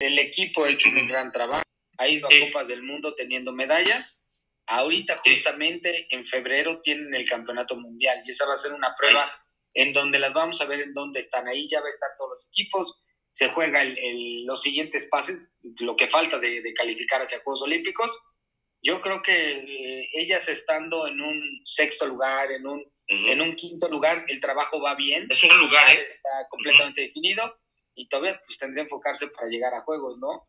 el equipo ha hecho un gran trabajo, ha ido a Copas del Mundo teniendo medallas. Ahorita justamente en febrero tienen el campeonato mundial y esa va a ser una prueba en donde las vamos a ver en dónde están. Ahí ya va a estar todos los equipos, se juega el, los siguientes pases, lo que falta de, calificar hacia Juegos Olímpicos. Yo creo que eh, ellas estando en un sexto lugar, en un, en un quinto lugar, el trabajo va bien. Es un lugar, ¿eh? Está completamente definido y todavía pues tendría que enfocarse para llegar a Juegos, ¿no?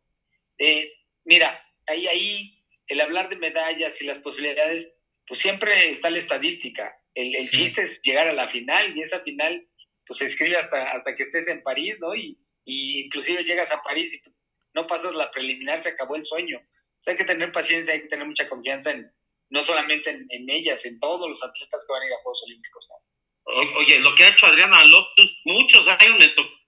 Eh, mira, ahí, ahí, el hablar de medallas y las posibilidades, pues siempre está la estadística. El, el chiste es llegar a la final y esa final pues se escribe hasta, hasta que estés en París, ¿no? Y, y inclusive llegas a París y no pasas la preliminar, se acabó el sueño. hay que tener paciencia, hay que tener mucha confianza en no solamente en, ellas, en todos los atletas que van a ir a Juegos Olímpicos. oye, lo que ha hecho Adriana López, muchos años me tocó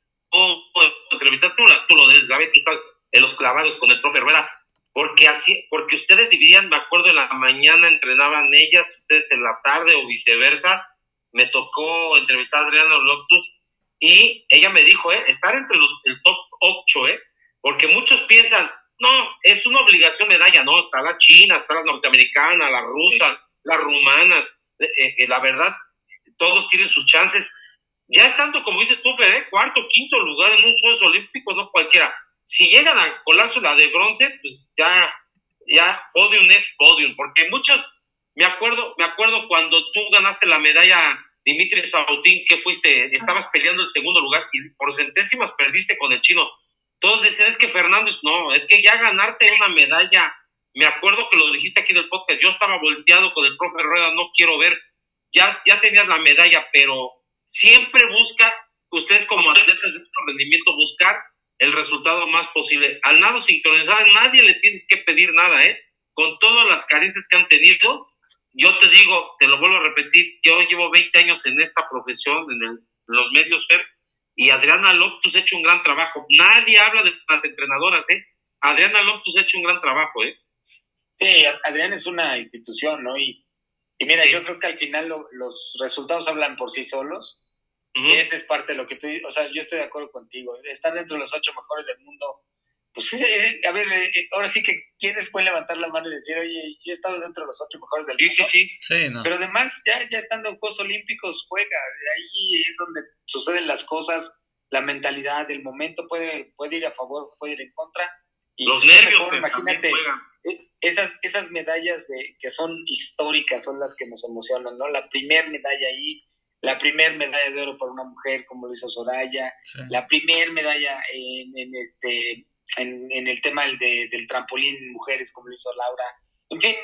entrevistar, tú, tú lo sabes, tú estás en los clavados con el profe Rueda, porque así, porque ustedes dividían, me acuerdo, en la mañana entrenaban ellas, ustedes en la tarde o viceversa, me tocó entrevistar a Adriana López y ella me dijo, eh, estar entre los, el top 8, ¿eh? Porque muchos piensan, no, es una obligación medalla, no, está la china, está la norteamericana, las rusas, las rumanas, eh, eh, eh, la verdad, todos tienen sus chances. Ya estando, como dices tú, Fede, cuarto, quinto lugar en un Juegos Olímpicos, no cualquiera. Si llegan a colarse la de bronce, pues ya, ya, podium es podium, porque muchos, me acuerdo, me acuerdo cuando tú ganaste la medalla Dimitri Sautín, que fuiste, estabas peleando el segundo lugar y por centésimas perdiste con el chino. Todos decían, es que Fernández, no, es que ya ganarte una medalla, me acuerdo que lo dijiste aquí en el podcast, yo estaba volteado con el profe Rueda, no quiero ver, ya, ya tenías la medalla, pero siempre busca, ustedes como atletas de alto rendimiento, buscar el resultado más posible. Al nado sincronizado, nadie le tienes que pedir nada, ¿eh? Con todas las carencias que han tenido, yo te digo, te lo vuelvo a repetir, yo llevo 20 años en esta profesión, en, los medios, Fer, y Adriana Loptus ha hecho un gran trabajo. Nadie habla de las entrenadoras, ¿eh? Adriana Loptus ha hecho un gran trabajo, ¿eh? Sí, Adriana es una institución, ¿no? Y, y mira, yo creo que al final los resultados hablan por sí solos. Y Esa es parte de lo que tú, o sea, yo estoy de acuerdo contigo. Estar dentro de los ocho mejores del mundo pues eh, a ver, eh, eh, ahora sí que ¿quiénes pueden levantar la mano y decir, oye, yo he estado dentro de los ocho mejores del mundo. Sí, sí, sí. Pero además, ya, ya estando en Juegos Olímpicos, juega, ahí es donde suceden las cosas, la mentalidad, el momento puede, puede ir a favor, puede ir en contra. Y los nervios, imagínate, esas, esas medallas de, que son históricas son las que nos emocionan, ¿no? La primer medalla ahí, la primer medalla de oro para una mujer, como lo hizo Soraya, la primer medalla en, en este en, el tema del, del trampolín mujeres, como lo hizo Laura. En fin,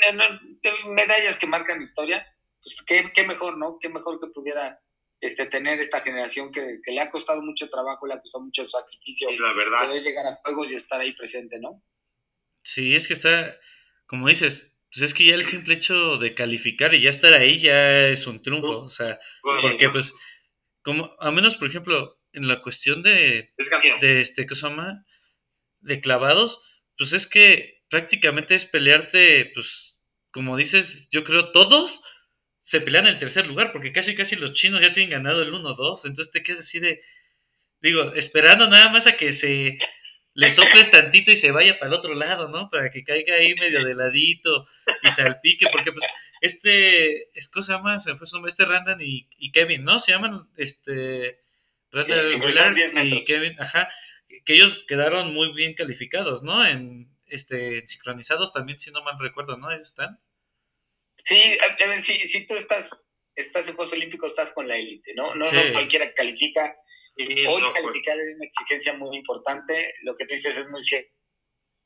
medallas que marcan historia, pues qué, qué mejor, ¿no? Qué mejor que pudiera este, tener esta generación que, le ha costado mucho trabajo, le ha costado mucho sacrificio. la verdad. Poder llegar a juegos y estar ahí presente, ¿no? Sí, es que está, como dices, pues es que ya el simple hecho de calificar y ya estar ahí ya es un triunfo, o sea, porque pues, como, a menos, por ejemplo, en la cuestión de, de este, ¿qué se llama? de clavados, pues es que prácticamente es pelearte, pues como dices, yo creo todos se pelean el tercer lugar, porque casi casi los chinos ya tienen ganado el 1-2, entonces te quedas así de, digo, esperando nada más a que se le soples tantito y se vaya para el otro lado, ¿no? Para que caiga ahí medio de ladito y salpique, porque pues este, es cosa fue su este Randan y, Kevin, ¿no? Se llaman este Randan y Kevin, ajá que ellos quedaron muy bien calificados, ¿no? En este sincronizados también, si no mal recuerdo, ¿no? están. Sí, a, ver, si, si tú estás, estás en Juegos Olímpicos, estás con la élite, ¿no? No, no cualquiera califica. Hoy calificar es una exigencia muy importante. Lo que tú dices es muy cierto.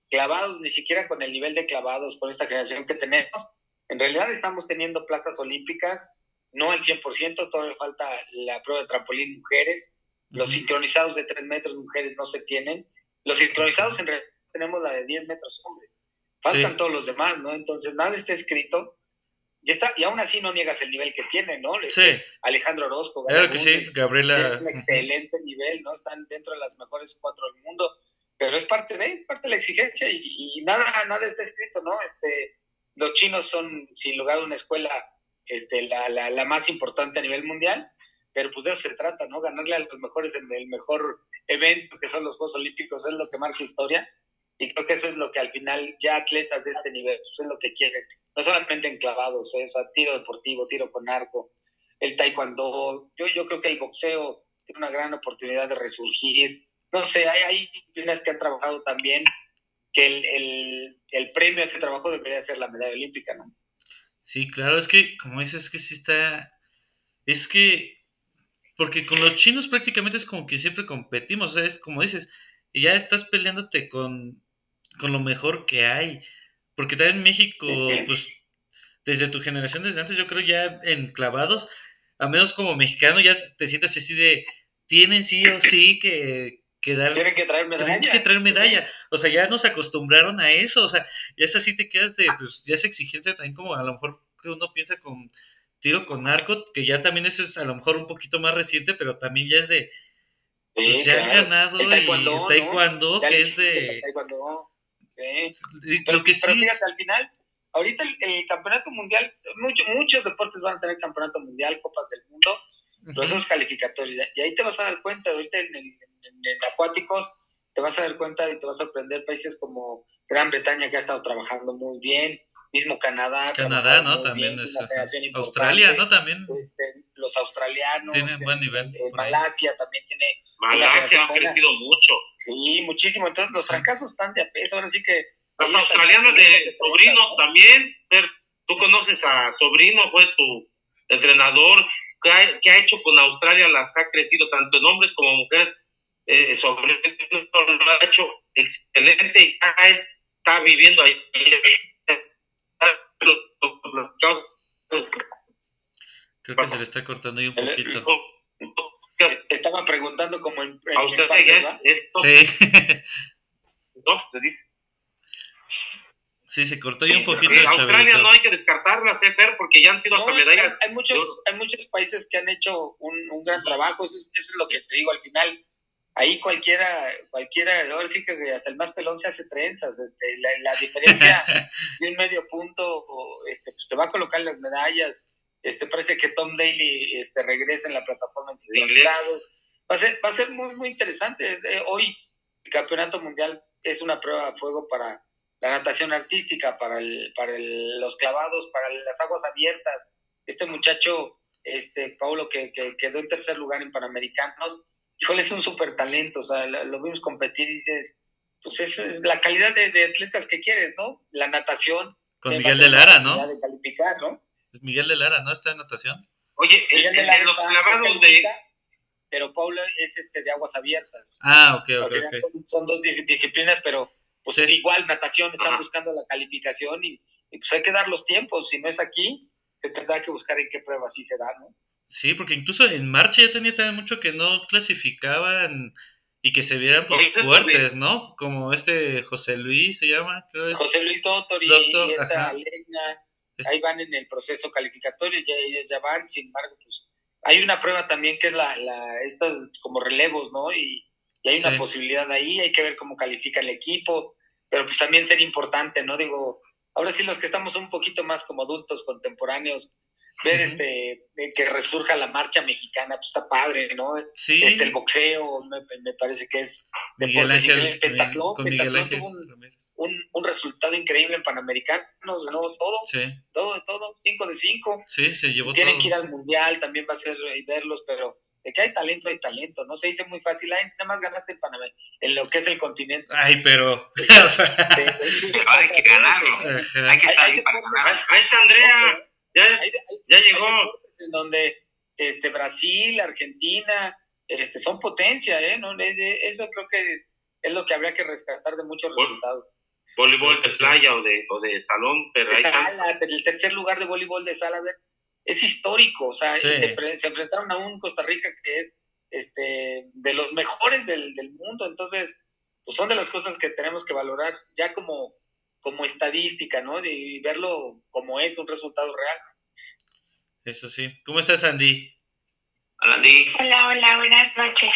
Clavados, ni siquiera con el nivel de clavados, con esta generación que tenemos, en realidad estamos teniendo plazas olímpicas, no al 100%, todavía falta la prueba de trampolín mujeres, los sincronizados de 3 metros mujeres no se tienen. Los sincronizados en realidad tenemos la de 10 metros hombres. Faltan todos los demás, ¿no? Entonces nada está escrito. Y, está, y aún así no niegas el nivel que tiene, ¿no? Este, sí. Alejandro Orozco. Claro que sí, Gabriela. un excelente nivel, ¿no? Están dentro de las mejores cuatro del mundo. Pero es parte de, es parte de la exigencia y, nada, nada está escrito, ¿no? Este, los chinos son, sin lugar a una escuela, este, la, la más importante a nivel mundial pero pues de eso se trata, ¿no? Ganarle a los mejores en el mejor evento que son los Juegos Olímpicos es lo que marca historia y creo que eso es lo que al final ya atletas de este nivel pues, es lo que quieren, no solamente enclavados, ¿eh? o sea, tiro deportivo, tiro con arco, el taekwondo, yo, yo creo que el boxeo tiene una gran oportunidad de resurgir, no sé, hay, hay disciplinas que han trabajado también que el, el, el premio a ese trabajo debería ser la medalla olímpica, ¿no? Sí, claro, es que, como dices, es que sí está, es que, porque con los chinos prácticamente es como que siempre competimos, o sea, es como dices, ya estás peleándote con, con lo mejor que hay, porque también en México, pues, desde tu generación, desde antes, yo creo ya en clavados, a menos como mexicano, ya te sientes así de, tienen sí o sí que, que dar... Tienen que traer medalla. Tienen que traer medalla. O sea, ya nos acostumbraron a eso, o sea, ya es así te quedas de, pues, ya es exigencia también como a lo mejor que uno piensa con tiro con arco, que ya también eso es a lo mejor un poquito más reciente, pero también ya es de, pues ya han ganado el taekwondo, y taekwondo que es de... Taekwondo. Pero, que sí. pero fíjate, al final, ahorita el, campeonato mundial, mucho, muchos deportes van a tener campeonato mundial, copas del mundo, pero esos calificatorios. Y ahí te vas a dar cuenta, ahorita en, en, acuáticos, te vas a dar cuenta y te vas a sorprender países como Gran Bretaña que ha estado trabajando muy bien, mismo Canadá. Canadá, ¿no? También es. Australia, ¿no? También. Este, los australianos. Tienen buen nivel. Eh, Malasia también tiene. Malasia ha crecido mucho. Sí, muchísimo. Entonces los fracasos están de a peso. Ahora sí que. Los australianos de Sobrino también. Tú conoces a Sobrino, fue su entrenador. ¿Qué ha, ha, hecho con Australia? Las ha crecido tanto en hombres como mujeres. Eh, Sobrino lo ha hecho excelente y está viviendo ahí Creo que se le está cortando ahí un poquito. Estaba preguntando como en, ¿A usted esto? Sí. ¿No? Se dice. Sí, se cortó ahí un poquito. Australia no hay que descartarla, Fer, porque ya han sido hasta medallas. Hay, muchos, hay muchos países que han hecho un, un gran trabajo, eso, eso, es lo que te digo al final ahí cualquiera, cualquiera, ahora sí que hasta el más pelón se hace trenzas, este, la, la diferencia de un medio punto, este, pues te va a colocar las medallas, este, parece que Tom Daly este, regresa en la plataforma en va a ser, va a ser muy, muy interesante, eh, hoy el campeonato mundial es una prueba de fuego para la natación artística, para, el, para el, los clavados, para las aguas abiertas, este muchacho, este, Paulo, que, que quedó en tercer lugar en Panamericanos, híjole, es un súper talento, o sea, lo, vimos competir y dices, pues esa es la calidad de, atletas que quieres, ¿no? La natación. Con Miguel de Lara, ¿no? De calificar, ¿no? Miguel de Lara, ¿no? Está en natación. Oye, el, de los clavados de... Pero Paula es este de aguas abiertas. Ah, ok, ok, okay. Son, dos disciplinas, pero pues igual natación, están buscando la calificación y, y, pues hay que dar los tiempos. Si no es aquí, se tendrá que buscar en qué prueba sí se da, ¿no? Sí, porque incluso en marcha ya tenía también mucho que no clasificaban y que se vieran fuertes, ¿no? Como este José Luis se llama, creo. José Luis Doctor y, esta Alena, ahí van en el proceso calificatorio, ya ellos ya van, sin embargo, pues hay una prueba también que es la, la estos como relevos, ¿no? Y, hay una posibilidad ahí, hay que ver cómo califica el equipo, pero pues también sería importante, ¿no? Digo, ahora sí los que estamos un poquito más como adultos contemporáneos, ver este que resurja la marcha mexicana, pues está padre, ¿no? Sí. Este, el boxeo, me, me parece que es deporte el pentatlón, pentatlón tuvo un, un, resultado increíble en Panamericanos, ganó todo, sí. todo, todo, cinco de cinco. Sí, se llevó Tienen que ir al mundial, también va a ser y verlos, pero de que hay talento, hay talento, no se dice muy fácil, ay, nada más ganaste en Panamá, en lo que es el continente. Ay, pero... hay que ganarlo, hay que estar ahí para ganar. Ahí está Andrea. Ya, ya llegó. en donde este, Brasil, Argentina, este, son potencia, ¿eh? ¿No? Eso creo que es lo que habría que rescatar de muchos resultados. Voleibol de playa o de, o de salón, pero de sala, el tercer lugar de voleibol de sala, ver, es histórico, o sea, se, enfrentaron a un Costa Rica que es este de los mejores del, del mundo, entonces, pues son de las cosas que tenemos que valorar ya como como estadística, ¿no? De verlo como es un resultado real. Eso sí. ¿Cómo estás, Andy? Hola, Andy. Hola, hola, buenas noches.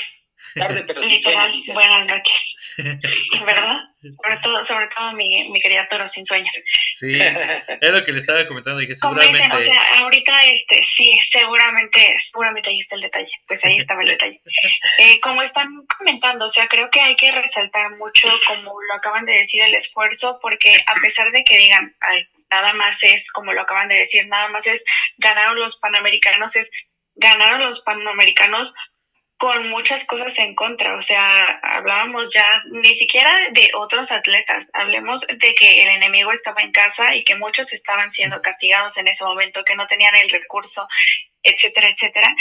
Tarde, pero sí Literal, buenas noches. ¿Verdad? Sobre todo, sobre todo mi, mi querida Toro sin sueño. Sí, es lo que le estaba comentando, dije, seguramente... Dicen, o sea, ahorita, este, sí, seguramente, seguramente ahí está el detalle, pues ahí estaba el detalle. Eh, como están comentando, o sea, creo que hay que resaltar mucho, como lo acaban de decir, el esfuerzo, porque a pesar de que digan, ay, nada más es, como lo acaban de decir, nada más es, ganaron los panamericanos, es, ganaron los panamericanos con muchas cosas en contra, o sea, hablábamos ya ni siquiera de otros atletas, hablemos de que el enemigo estaba en casa y que muchos estaban siendo castigados en ese momento, que no tenían el recurso, etcétera, etcétera,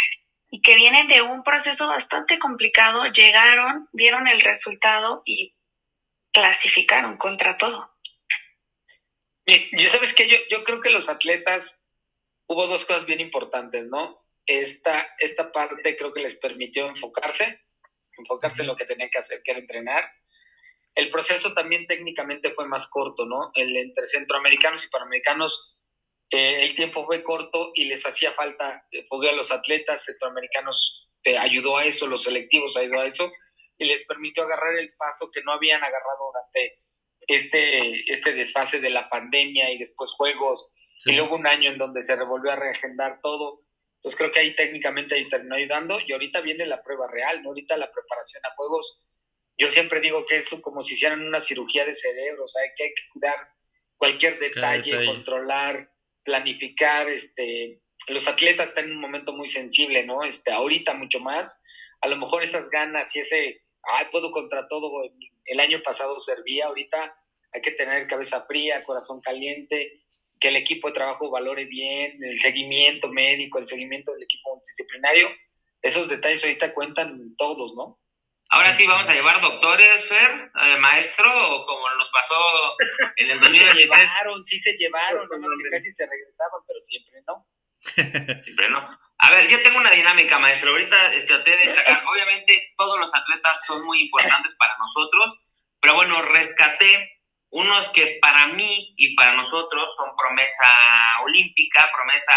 y que vienen de un proceso bastante complicado, llegaron, dieron el resultado y clasificaron contra todo. Yo sabes que yo, yo creo que los atletas hubo dos cosas bien importantes, ¿no? Esta, esta parte creo que les permitió enfocarse, enfocarse en lo que tenían que hacer, que era entrenar. El proceso también técnicamente fue más corto, ¿no? El entre centroamericanos y panamericanos, eh, el tiempo fue corto y les hacía falta eh, a los atletas centroamericanos, eh, ayudó a eso, los selectivos ayudó a eso, y les permitió agarrar el paso que no habían agarrado durante este, este desfase de la pandemia y después juegos, y luego un año en donde se revolvió a reagendar todo entonces creo que ahí técnicamente ahí terminó ayudando y ahorita viene la prueba real, ¿no? Ahorita la preparación a juegos, yo siempre digo que es como si hicieran una cirugía de cerebro, o sea, que hay que cuidar cualquier detalle, controlar, planificar, este, los atletas están en un momento muy sensible, ¿no? Este, ahorita mucho más, a lo mejor esas ganas y ese, ay, puedo contra todo, el año pasado servía, ahorita hay que tener cabeza fría, corazón caliente, que el equipo de trabajo valore bien, el seguimiento médico, el seguimiento del equipo multidisciplinario, esos detalles ahorita cuentan todos, ¿no? Ahora sí vamos a llevar doctores, Fer, eh, maestro, o como nos pasó en el 2023. se llevaron, sí se llevaron, nomás que casi se regresaban, pero siempre no. siempre no. A ver, yo tengo una dinámica, maestro. Ahorita este, traté de obviamente todos los atletas son muy importantes para nosotros, pero bueno, rescaté unos que para mí y para nosotros son promesa olímpica, promesa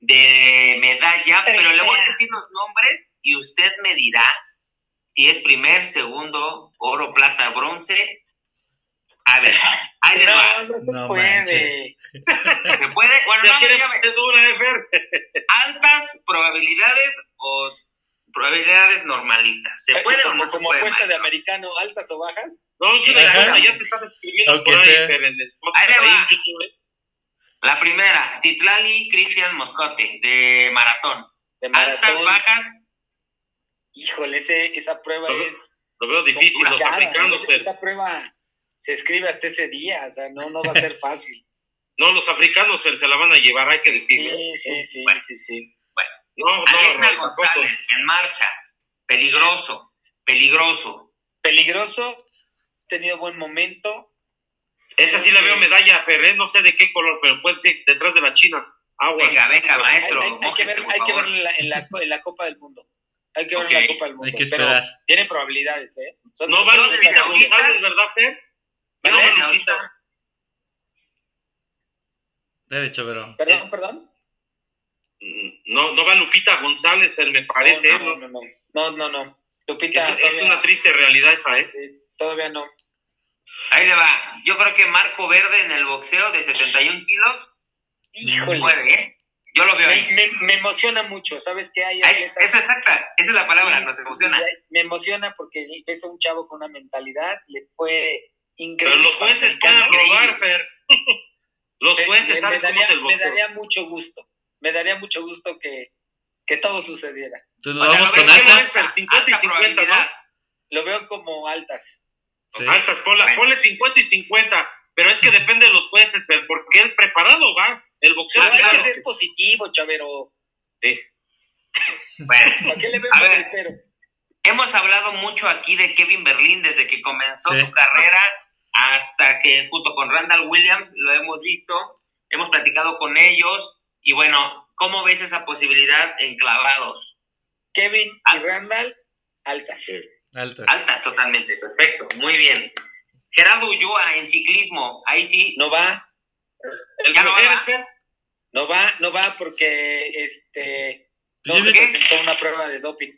de medalla, pero le voy a decir los nombres y usted me dirá si es primer, segundo, oro, plata, bronce. A ver, ahí le va. No, se puede. ¿Se puede? Bueno, no, dígame. Altas probabilidades o probabilidades normalitas. ¿Se puede o no como se puede? apuesta de americano, altas o bajas. No, yo ya te estás escribiendo por ahí, pero en el podcast, ahí, en YouTube. La primera, Citlali Cristian Moscote, de maratón. De maratón. Altas, bajas. Híjole, ese, esa prueba es. Lo veo difícil, los africanos, pero. Esa prueba se escribe hasta ese día, o sea, no, no va a ser fácil. no, los africanos se la van a llevar, hay que decirlo. Sí, sí, sí, sí, sí. No, no, González, en marcha, peligroso, peligroso. Peligroso, tenido buen momento. Esa sí la veo este, medalla, Ferrer, no sé de qué color, pero puede ser detrás de las chinas. Agua. Venga, venga, maestro. Hay, que ver, hay que ver en, la, en, la, en, la, Copa del Mundo. Hay que ver en la Copa del Mundo. Hay que esperar. Pero tiene probabilidades, ¿eh? Son no van Lupita González, ¿verdad, Fer? No, ahorita. Derecho, pero. Perdón, perdón. No, no va Lupita González, Fer, me parece. No, no, no. No, no, no. Lupita. Es, es una triste realidad esa, ¿eh? todavía no. Ahí le va. Yo creo que Marco Verde en el boxeo de 71 kilos. Híjole. Puede, ¿eh? Yo lo veo me, ahí. Me, emociona mucho, ¿sabes qué hay? Eso exacta, esa es la palabra, nos emociona. me emociona porque ves a un chavo con una mentalidad, le fue increíble. Pero los jueces pueden aprobar, Fer. los jueces, ¿sabes cómo es el boxeo? Me daría mucho gusto, me daría mucho gusto que, que todo sucediera. Entonces, vamos con altas. 50 y 50, ¿no? Lo veo como altas. Altas, ponle, 50 y 50, pero es que depende de los jueces, porque el preparado va, el boxeo. Hay que ser positivo, chavero. Sí. Bueno, qué le a ver, hemos hablado mucho aquí de Kevin Berlín desde que comenzó su carrera hasta que junto con Randall Williams lo hemos visto, hemos platicado con ellos y bueno, ¿cómo ves esa posibilidad en clavados? Kevin y Randall, altas. Altas. Altas, totalmente, perfecto, muy bien. Gerardo Ulloa en ciclismo, ahí sí. No va. ¿Ya no va? No va, no va porque este no se presentó una prueba de doping.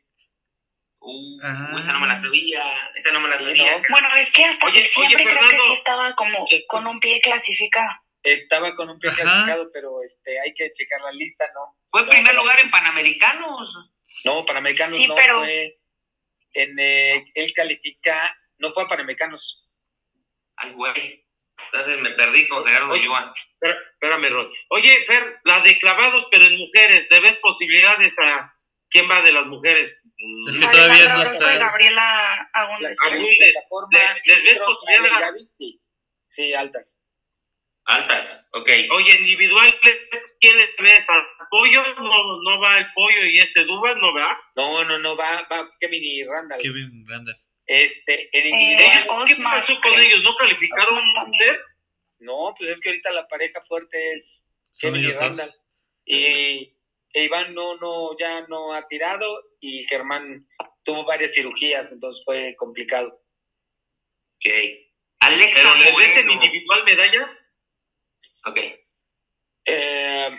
Uh, esa no me la sabía, esa no me la sabía. Bueno, es que hasta oye, siempre creo que sí estaba como eh, con un pie clasificado. Estaba con un pie clasificado, pero este, hay que checar la lista, ¿no? Fue en primer lugar en Panamericanos. No, Panamericanos no fue. En, eh, él califica, no fue a Panamericanos. Ay, güey. Entonces me perdí con Gerardo Oye, Espérame, Roy. Oye, Fer, la de clavados, pero en mujeres, ¿te ves posibilidades a quién va de las mujeres? Es que todavía no está. Gabriela Agúndez. ¿Les, ves posibilidades? Sí, sí, altas. Altas, ok. Oye, individual, ¿quién ves? ¿Al pollo? No, no va el pollo y este Dubas, ¿no va? No, no, no, va, va Kevin y Randall. Kevin Randall. Este, en eh, individual. ¿Qué pasó con ellos? ¿No calificaron usted? No, pues es que ahorita la pareja fuerte es Kevin y Randall. Y e Iván no, no, ya no ha tirado y Germán tuvo varias cirugías, entonces fue complicado. Ok. Alexa ¿Pero le ves en individual medallas? Ok. Eh,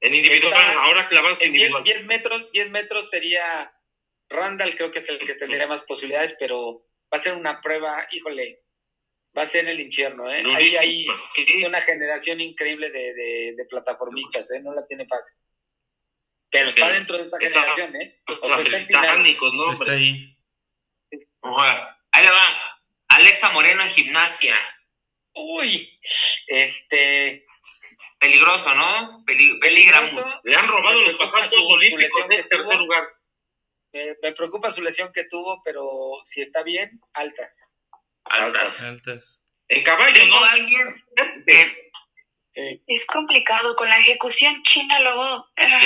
en individual, ahora clavas individual. 10 metros, 10 metros sería Randall, creo que es el que tendría más posibilidades, pero va a ser una prueba, híjole, va a ser el infierno, ¿eh? Ahí hay una generación increíble de, de, plataformistas, ¿eh? No la tiene fácil. Pero está dentro de esa generación, ¿eh? O sea, está ¿no? Está ahí. Ahí le va. Alexa Moreno en gimnasia. Uy, este... Peligroso, ¿no? peligra mucho. Le han robado los pasajes olímpicos en tercer lugar. me preocupa su lesión que tuvo, pero si está bien, altas. Altas. Altas. En caballo, ¿no? alguien Es complicado, con la ejecución china luego ah,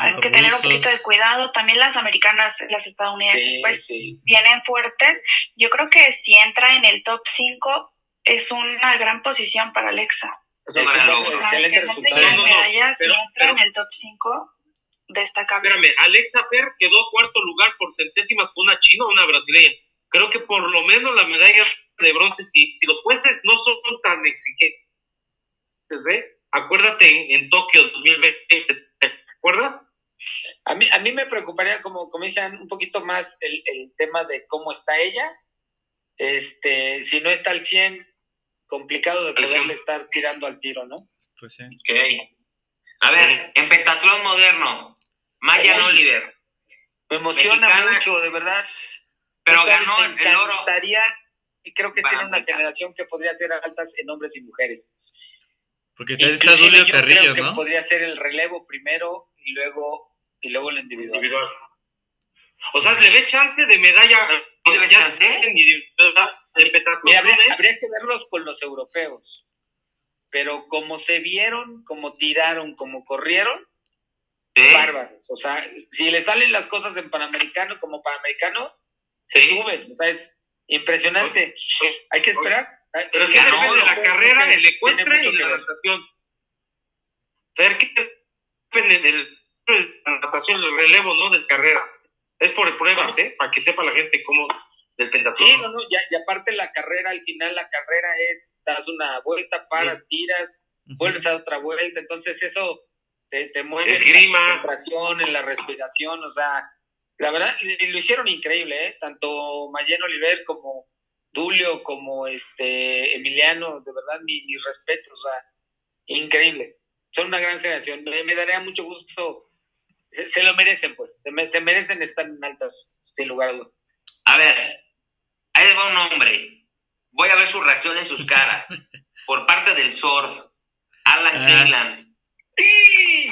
hay que tener un poquito de cuidado. También las americanas, las estadounidenses, pues vienen fuertes. Yo creo que si entra en el top 5 es una gran posición para Alexa. Es un excelente resultado. No, no, pero, entra en el top 5, destacable. Espérame, Alexa Fer quedó cuarto lugar por centésimas con una china o una brasileña. Creo que por lo menos la medalla de bronce, si, si los jueces no son tan exigentes, ¿eh? acuérdate en, Tokio 2020, ¿te acuerdas? A mí, a mí me preocuparía, como, como dicen, un poquito más el, el tema de cómo está ella. Este, si no está al 100, complicado de poderle estar tirando al tiro, ¿no? Pues sí. Ok. A ver, en pentatlón moderno, Maya Oliver. Me emociona mucho, de verdad. Pero ganó el oro y creo que tiene una generación que podría ser altas en hombres y mujeres. Porque está Julio Carrillo, creo que podría ser el relevo primero y luego y luego el individual. individual. O sea, le ve chance de medalla. ¿Le chance? Mira, habría, habría, que verlos con los europeos. Pero como se vieron, como tiraron, como corrieron, bárbaros. O sea, si le salen las cosas en Panamericano como Panamericanos, se suben. O sea, es Impresionante. Hay que esperar. Pero ¿qué depende de la carrera, el ecuestre y la natación? Ver qué depende de la natación, el relevo, ¿no? De carrera. Es por pruebas, ¿eh? Para que sepa la gente cómo del pentatlón. Sí, no, no, ya, y aparte la carrera, al final la carrera es, das una vuelta, paras, tiras, vuelves a otra vuelta, entonces eso te, te mueve en la concentración, en la respiración, o sea, la verdad, lo hicieron increíble, ¿eh? Tanto Mayen Oliver como Dulio, como este Emiliano, de verdad, mi, mi respeto, o sea, increíble. Son una gran generación. Me, daría mucho gusto. Se, lo merecen, pues. Se, se, merecen estar en altas, sin lugar a dudas. A ver, ahí va un hombre. Voy a ver su reacción en sus caras. Por parte del surf, Alan ah. ¡Sí!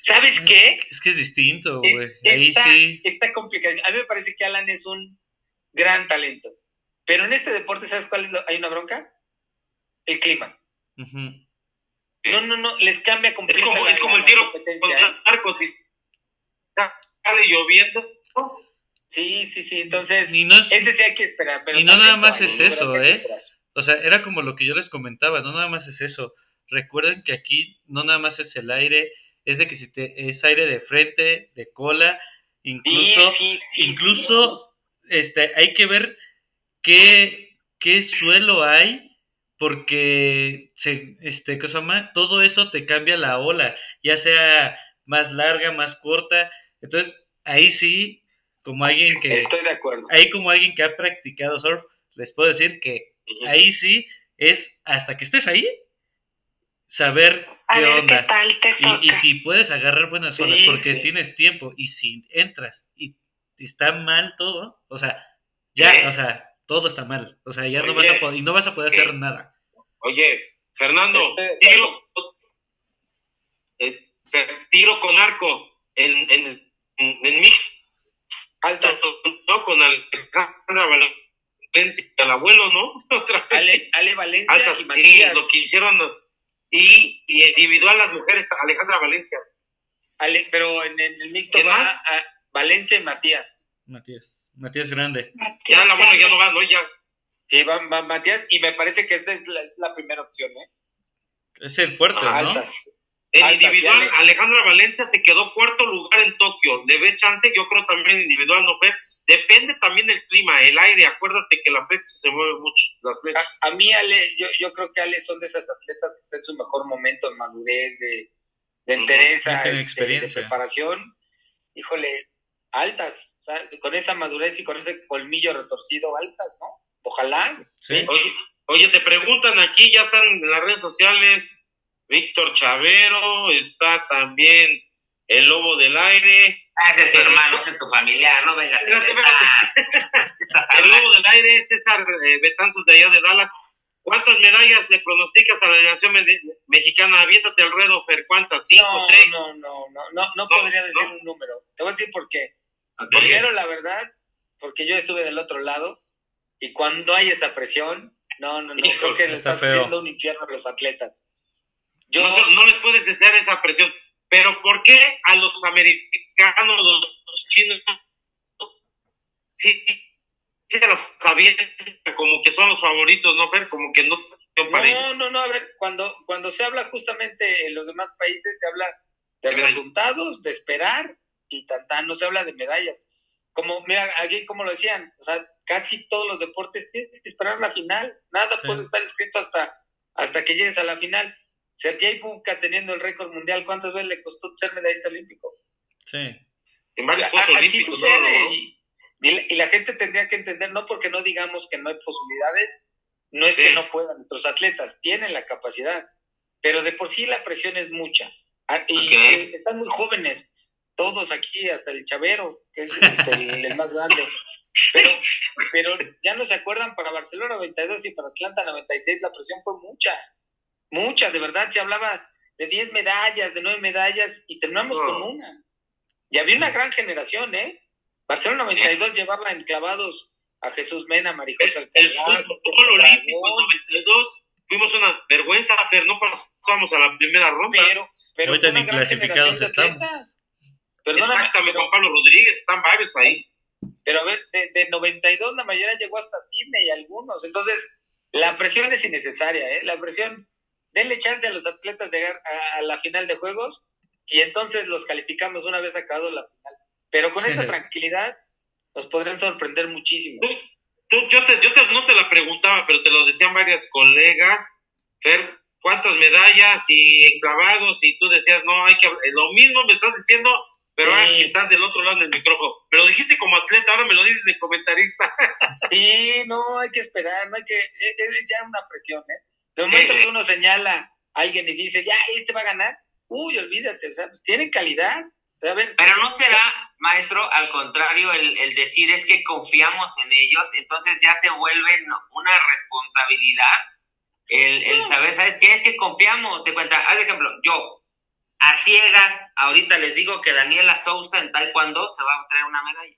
¿Sabes qué? Es que es distinto, güey. Ahí sí. Está complicado. A mí me parece que Alan es un gran talento. Pero en este deporte, ¿sabes cuál es hay una bronca? El clima. No, no, no, les cambia completamente. Es como, es como el tiro con ¿eh? arcos y sale lloviendo. Sí, sí, sí. Entonces, ese sí hay que esperar. Pero y no nada más es eso, ¿eh? O sea, era como lo que yo les comentaba, no nada más es eso. Recuerden que aquí no nada más es el aire, es de que si te, es aire de frente, de cola, incluso, incluso este, hay que ver qué, qué suelo hay, porque se, este, ¿qué se llama? todo eso te cambia la ola, ya sea más larga, más corta, entonces ahí sí como alguien que... Estoy de acuerdo. Ahí como alguien que ha practicado surf, les puedo decir que ahí sí es hasta que estés ahí, saber qué onda. y, si puedes agarrar buenas zonas, porque tienes tiempo, y si entras y está mal todo, o sea, ya, o sea, todo está mal, o sea, ya no vas a poder, y no vas a poder hacer nada. Oye, Fernando, tiro, eh, tiro con arco en, en, en mix. Alto. No, con Alejandra Valencia, el abuelo, ¿no? Otra Ale, Ale Valencia y Matías. Sí, lo que hicieron. Y, y individual las mujeres, Alejandra Valencia. Ale, pero en, el mixto va a Valencia y Matías. Matías. Matías Grande. ya la abuelo ya no va, ¿no? Ya. Sí, va, Matías, y me parece que esa es la, primera opción, ¿eh? Es el fuerte, ¿no? En individual, Alejandra Valencia se quedó cuarto lugar en Tokio. Le ve chance, yo creo también individual, no fe. Depende también del clima, el aire. Acuérdate que la flecha se mueve mucho. Las A, mí, Ale, yo, yo creo que Ale son de esas atletas que están en su mejor momento en madurez, de, de entereza, este, experiencia. de preparación. Híjole, altas. O sea, con esa madurez y con ese colmillo retorcido, altas, ¿no? Ojalá. Sí. Oye, te preguntan aquí, ya están en las redes sociales, Víctor Chavero, está también el Lobo del Aire. Ah, ese es tu hermano, ese es tu familiar, no vengas. Espérate, el Lobo del Aire, César eh, Betanzos de allá de Dallas. ¿Cuántas medallas le pronosticas a la delegación mexicana? Aviéntate al ruedo, Fer. ¿Cuántas? ¿Cinco, no, seis? No, no, no, no, no, podría decir un número. Te voy a decir por qué. Primero, la verdad, porque yo estuve del otro lado y cuando hay esa presión, no, no, no, creo que le estás haciendo un infierno a los atletas. Yo... No, les puedes desear esa presión. Pero ¿por qué a los americanos, los chinos, sí, se las como que son los favoritos, ¿no, Fer? Como que no... No, no, no, a ver, cuando, cuando se habla justamente en los demás países, se habla de resultados, de esperar y tan, no se habla de medallas como, mira, aquí como lo decían, o sea, casi todos los deportes tienes que esperar la final, nada puede estar escrito hasta, hasta que llegues a la final. Sergei Buka teniendo el récord mundial, ¿cuántas veces le costó ser medallista olímpico? Sí. En varios Juegos Olímpicos. Sucede, Y, la gente tendría que entender, no porque no digamos que no hay posibilidades, no es que no puedan nuestros atletas, tienen la capacidad, pero de por sí la presión es mucha. Ah, y están muy jóvenes todos aquí, hasta el Chavero, que es este, el, más grande. Pero, pero ya no se acuerdan, para Barcelona 92 y para Atlanta 96 la presión fue mucha, mucha, de verdad, se hablaba de 10 medallas, de 9 medallas y terminamos con una. Y había una gran generación, ¿eh? Barcelona 92 llevaba enclavados a Jesús Mena, Maricosa El, el fútbol olímpico 92 fuimos una vergüenza, Fer, no pasamos a la primera ronda. Pero, pero Ahorita ni clasificados estamos. Perdóname, Exactamente, Juan Pablo Rodríguez, están varios ahí. Pero a ver, de, de 92 la mayoría llegó hasta Cine y algunos. Entonces, la presión es innecesaria, ¿eh? La presión, denle chance a los atletas de llegar a, la final de juegos y entonces los calificamos una vez acabado la final. Pero con esa tranquilidad nos podrían sorprender muchísimo. Tú, yo te, yo te, no te la preguntaba, pero te lo decían varias colegas, Fer, ¿cuántas medallas y clavados? Y tú decías, no, hay que, lo mismo me estás diciendo pero ahora estás del otro lado del micrófono. Me lo dijiste como atleta, ahora me lo dices de comentarista. sí, no, hay que esperar, no hay que, e, e, es, ya una presión, ¿eh? De momento que uno señala a alguien y dice, ya, este va a ganar, uy, olvídate, o sea, pues tienen calidad. Pero no será, maestro, al contrario, el, el decir es que confiamos en ellos, entonces ya se vuelve una responsabilidad el, el saber, ¿sabes qué? Es que confiamos, te cuenta, haz ejemplo, yo, a ciegas, ahorita les digo que Daniela Sousa en Taekwondo se va a traer una medalla.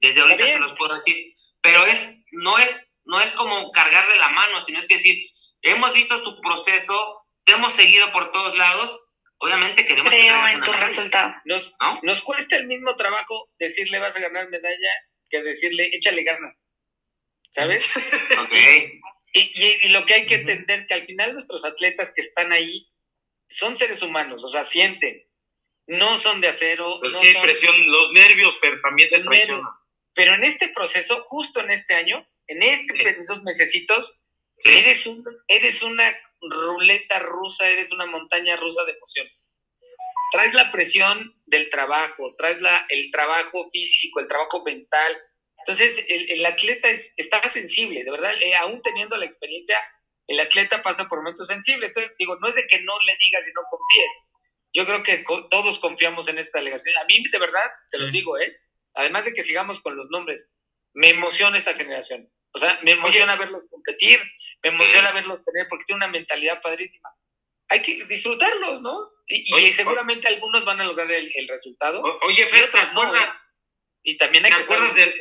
Desde ahorita se los puedo decir. Pero es, no es, no es como cargarle la mano, sino es que decir, hemos visto tu proceso, te hemos seguido por todos lados, obviamente queremos Creo en tu resultado. Nos, nos cuesta el mismo trabajo decirle vas a ganar medalla que decirle échale ganas. ¿Sabes? ok. Y, y, lo que hay que entender que al final nuestros atletas que están ahí son seres humanos, o sea, sienten. No son de acero. Pero sí hay presión, los nervios pero también te presionan. Pero en este proceso, justo en este año, en este, estos necesitos, eres, un, eres una ruleta rusa, eres una montaña rusa de emociones. traes la presión del trabajo, traes la, el trabajo físico, el trabajo mental. Entonces, el, el atleta es, está sensible, de verdad, eh, aún teniendo la experiencia, el atleta pasa por momentos sensibles. Entonces, digo, no es de que no le digas y no confíes. Yo creo que todos confiamos en esta delegación. A mí, de verdad, te lo digo, ¿eh? Además de que sigamos con los nombres, me emociona esta generación. O sea, me emociona verlos competir, me emociona verlos tener, porque tiene una mentalidad padrísima. Hay que disfrutarlos, ¿no? Y, seguramente algunos van a lograr el, resultado. oye, Fer, ¿te acuerdas? Y también hay ¿Te acuerdas de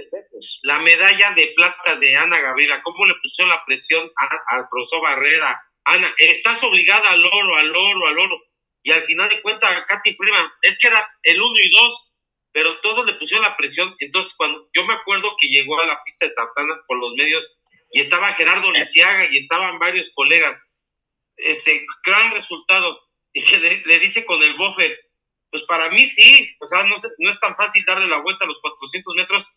la medalla de plata de Ana Gabriela? ¿Cómo le pusieron la presión al profesor Barrera? Ana, estás obligada al oro, al oro, al oro. Y al final de cuentas, Katy Freeman, es que era el uno y dos, pero todos le pusieron la presión. Entonces, cuando yo me acuerdo que llegó a la pista de tartana por los medios y estaba Gerardo Lisiaga y estaban varios colegas, este gran resultado. Y que le, dice con el bofe, pues para mí sí, o sea, no, no es tan fácil darle la vuelta a los 400 metros.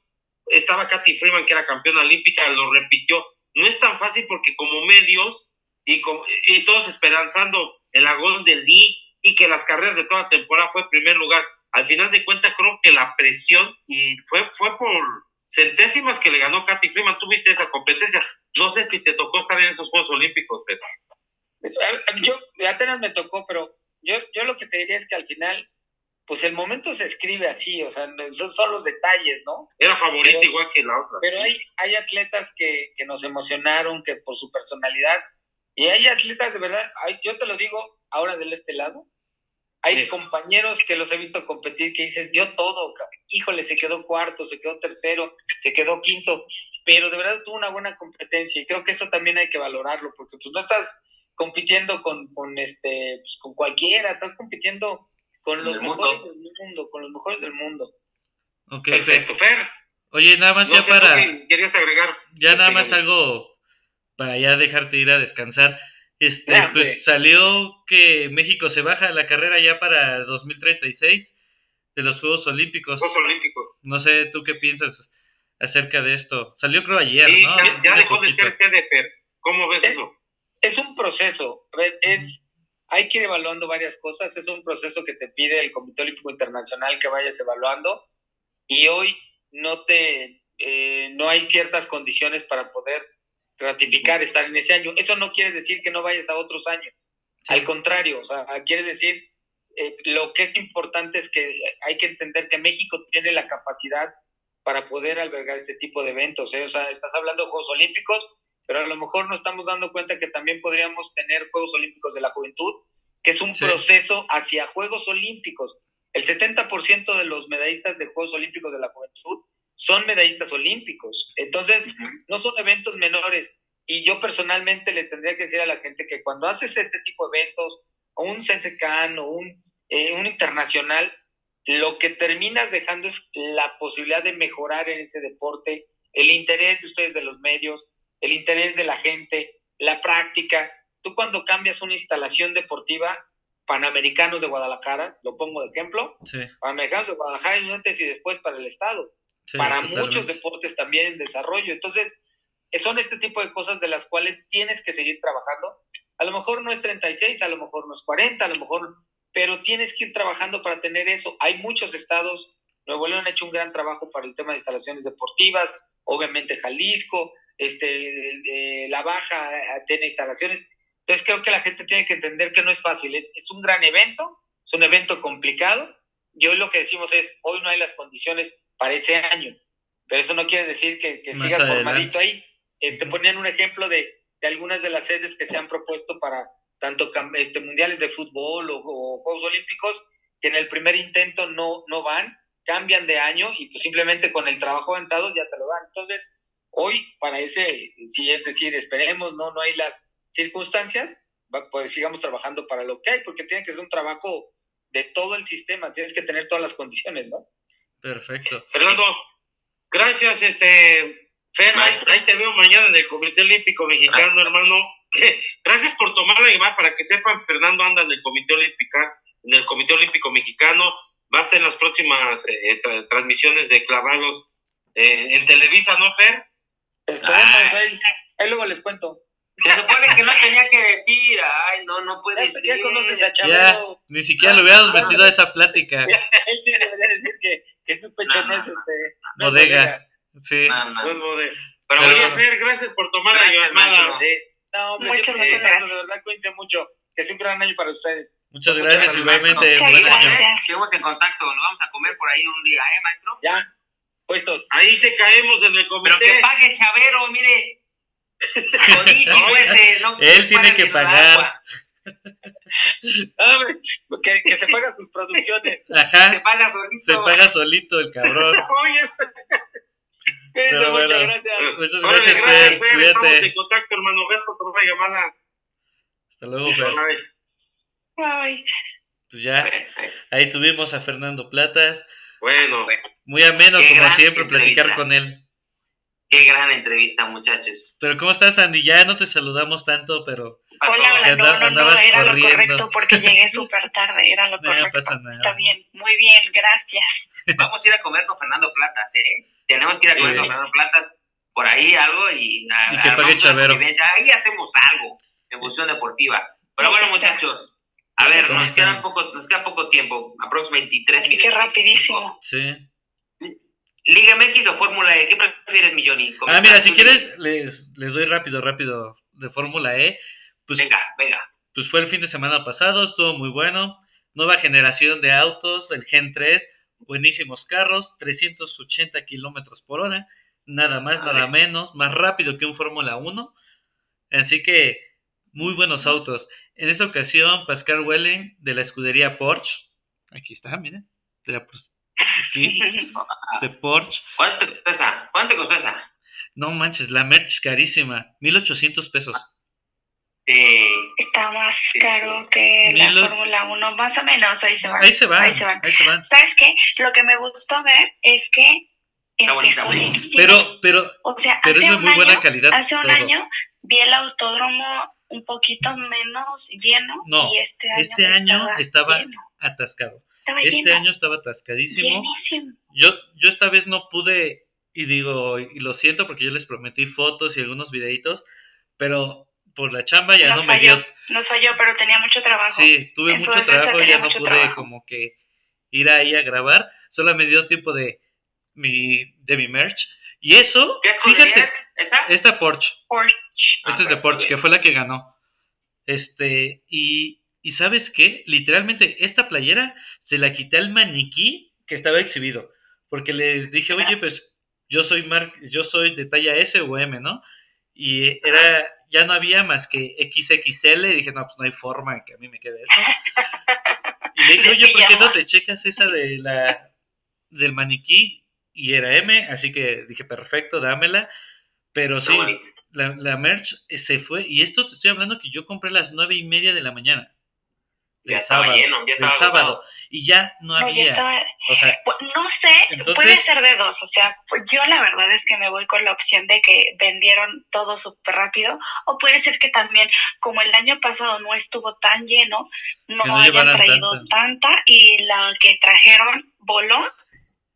Estaba Katy Freeman, que era campeona olímpica, lo repitió. No es tan fácil porque como medios y, y todos esperanzando en la gol del League y que las carreras de toda temporada fue primer lugar al final de cuentas creo que la presión y fue fue por centésimas que le ganó Katy Freeman. Tuviste esa competencia. No sé si te tocó estar en esos Juegos Olímpicos, Pedro. Yo apenas me tocó, pero yo, yo lo que te diría es que al final, pues el momento se escribe así, o sea, esos son los detalles, ¿no? Era favorita igual que la otra. Pero hay, hay atletas que, que nos emocionaron, que por su personalidad, y hay atletas de verdad, yo te lo digo ahora del este lado, hay compañeros que los he visto competir que dices, dio todo, híjole, se quedó cuarto, se quedó tercero, se quedó quinto, pero de verdad tuvo una buena competencia y creo que eso también hay que valorarlo, porque pues no estás compitiendo con, con este, pues, con cualquiera, estás compitiendo con los mejores del mundo, con los mejores del mundo. Ok, perfecto, Fer. Oye, nada más ya para... Querías agregar. Ya nada más algo para ya dejarte ir a descansar. Este, pues salió que México se baja de la carrera ya para 2036 de los Juegos Olímpicos. Juegos Olímpicos. No sé, ¿tú qué piensas acerca de esto? Salió creo ayer, ¿no? Ya, dejó de ser CDP. ¿Cómo ves eso? Es un proceso. es, hay que ir evaluando varias cosas. Es un proceso que te pide el Comité Olímpico Internacional que vayas evaluando. Y hoy no te, eh, no hay ciertas condiciones para poder ratificar estar en ese año. Eso no quiere decir que no vayas a otros años. Al contrario, o sea, quiere decir, eh, lo que es importante es que hay que entender que México tiene la capacidad para poder albergar este tipo de eventos. ¿eh? O sea, estás hablando de Juegos Olímpicos, pero a lo mejor no estamos dando cuenta que también podríamos tener Juegos Olímpicos de la Juventud, que es un proceso hacia Juegos Olímpicos. El 70% de los medallistas de Juegos Olímpicos de la Juventud son medallistas olímpicos. Entonces, no son eventos menores. Y yo personalmente le tendría que decir a la gente que cuando haces este tipo de eventos, o un Sensecan o un, eh, un internacional, lo que terminas dejando es la posibilidad de mejorar en ese deporte, el interés de ustedes de los medios, el interés de la gente, la práctica. Tú cuando cambias una instalación deportiva, Panamericanos de Guadalajara, lo pongo de ejemplo, Panamericanos de Guadalajara y antes y después para el Estado para muchos deportes también en desarrollo. Entonces, son este tipo de cosas de las cuales tienes que seguir trabajando. A lo mejor no es 36, a lo mejor no es 40, a lo mejor, pero tienes que ir trabajando para tener eso. Hay muchos estados, Nuevo León ha hecho un gran trabajo para el tema de instalaciones deportivas, obviamente Jalisco, este, La Baja tiene instalaciones. Entonces creo que la gente tiene que entender que no es fácil, es, es un gran evento, es un evento complicado, y hoy lo que decimos es, hoy no hay las condiciones para ese año. Pero eso no quiere decir que, que sigas formadito ahí. Este, ponían un ejemplo de, de, algunas de las sedes que se han propuesto para tanto este, mundiales de fútbol o, Juegos Olímpicos, que en el primer intento no, no van, cambian de año y pues simplemente con el trabajo avanzado ya te lo dan. Entonces, hoy para ese, si es decir, esperemos, no, no hay las circunstancias, pues sigamos trabajando para lo que hay, porque tiene que ser un trabajo de todo el sistema, tienes que tener todas las condiciones, ¿no? Perfecto. Fernando, gracias, este, Fer, ahí, te veo mañana en el Comité Olímpico Mexicano, ah. hermano. Gracias por tomar la llamada para que sepan, Fernando anda en el Comité Olímpico, en el Comité Olímpico Mexicano, va a estar en las próximas eh, transmisiones de clavados eh, en Televisa, ¿no, Fer? ahí, luego les cuento. Se supone que no tenía que decir, ay, no, no puede Ya, ser. ya conoces a Ya, Chabelo. ni siquiera lo hubiéramos metido a esa plática. Él sí debería decir que, que su pecho No, no, es este. no es Bodega. Sí. No, no. No es bodega. Pero Oye, bueno, Fer, gracias por tomar la Gracias, llamada. maestro. de- No, Muchas, gracias. De verdad, cuídense mucho. Que sea un gran año para ustedes. Muchas Muchas gracias, igualmente. seguimos en contacto. Nos vamos a comer por ahí un día, ¿eh, maestro? Ya, puestos. Ahí te caemos en el Pero comité. que pague Chavero, mire. Ese, no, Él tiene que pagar. que, que se paga sus producciones. Se paga solito. Se paga solito el cabrón. Este- Pero mucho, bueno. gracias. Muchas Órale, gracias, gracias, Fer. Fer. Estamos Cuídate. en contacto, hermano. Gracias por tomar la llamada. Hasta luego, Fer. Bye. Pues ya, ahí tuvimos a Fernando Platas. Bueno, Muy ameno, como siempre, platicar con él. Qué gran entrevista, muchachos. Pero ¿cómo estás, Andy? Ya no te saludamos tanto, pero hola, hola, no, no, no, era lo corriendo. correcto porque llegué súper tarde, era lo No correcto. pasa nada. Está bien, muy bien, gracias. Vamos a ir a comer con Fernando Platas, ¿eh? Tenemos que ir a comer Sí. con Fernando Platas por ahí algo y, a- Y que pague Chavero. Ahí hacemos algo en función deportiva. Pero bueno, muchachos, a ver, ¿Cómo nos queda poco, nos queda poco tiempo, aproximadamente 23 Ay, minutos. qué rapidísimo. sí. Liga MX o Fórmula E, ¿qué prefieres, mi Johnny? Ah, mira, si quieres, les, les doy rápido, rápido de Fórmula E. Pues, Venga, venga. pues fue el fin de semana pasado, estuvo muy bueno. Nueva generación de autos, el Gen 3, buenísimos carros, 380 kilómetros por hora, nada más, nada menos, más rápido que un Fórmula 1. Así que, muy buenos autos. En esta ocasión, Pascal Welling de la escudería Porsche, aquí está, miren, de la- aquí, de Porsche. ¿Cuánto te costó esa? ¿Cuánto te costó esa? No manches, la merch carísima, 1800 pesos. Eh, Está más Sí, caro sí. que la Milo- Fórmula 1, más o menos, ahí se van. Ahí se van, Ahí se van. ahí se van. ¿Sabes qué? Lo que me gustó ver es que empezó bonita. Pero, pero, o sea, pero hace es de un muy buena año- calidad. Hace un todo. año vi el autódromo un poquito menos lleno No, y este año, este año estaba lleno. atascado. Estaba Este lleno, año estaba atascadísimo. llenísimo. Yo, yo esta vez no pude, y digo, y lo siento porque yo les prometí fotos y algunos videitos, pero por la chamba ya Nos no me falló, dio. nos falló, pero tenía mucho trabajo. Sí, tuve En mucho trabajo ya no pude trabajo. como que ir ahí a grabar. Solo me dio tiempo de mi, de mi merch. Y eso, ¿Qué fíjate, es esa? esta Porsche. Porsche. Ah, Este es de perfecto, Porsche, bien. que fue la que ganó. Este, y, y ¿sabes qué? Literalmente, esta playera se la quité al maniquí que estaba exhibido. Porque le dije, oye, pues yo soy mar yo soy de talla S o M, ¿no? Y era, ya no había más que XXL, y dije, no, pues no hay forma que a mí me quede eso. Y le dije, oye, ¿por qué no te checas esa de la del maniquí? Y era M, así que dije, perfecto, dámela. Pero sí, la, la merch eh, se fue. Y esto te estoy hablando que yo compré a las nueve y media de la mañana. Ya estaba sábado. lleno, ya estaba sábado. Y ya no No, ya había. estaba- O sea, Pues, no sé, Entonces- puede ser de dos, o sea, pues, yo la verdad es que me voy con la opción de que vendieron todo súper rápido, o puede ser que también, como el año pasado no estuvo tan lleno, no, no hayan traído tanta. tanta y la que trajeron voló,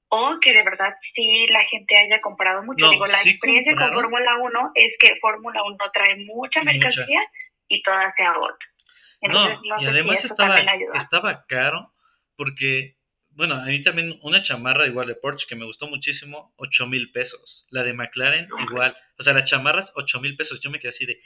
o que de verdad sí la gente haya comprado mucho. No, Digo, la sí experiencia compraron. con Fórmula 1 es que Fórmula 1 trae mucha Mucha. mercancía y toda se agota. Entonces, no, no, y sé además si eso estaba, estaba caro porque, bueno, a mí también una chamarra igual de Porsche que me gustó muchísimo, ocho mil pesos. La de McLaren No, igual. O sea, las chamarras, ocho mil pesos. Yo me quedé así de,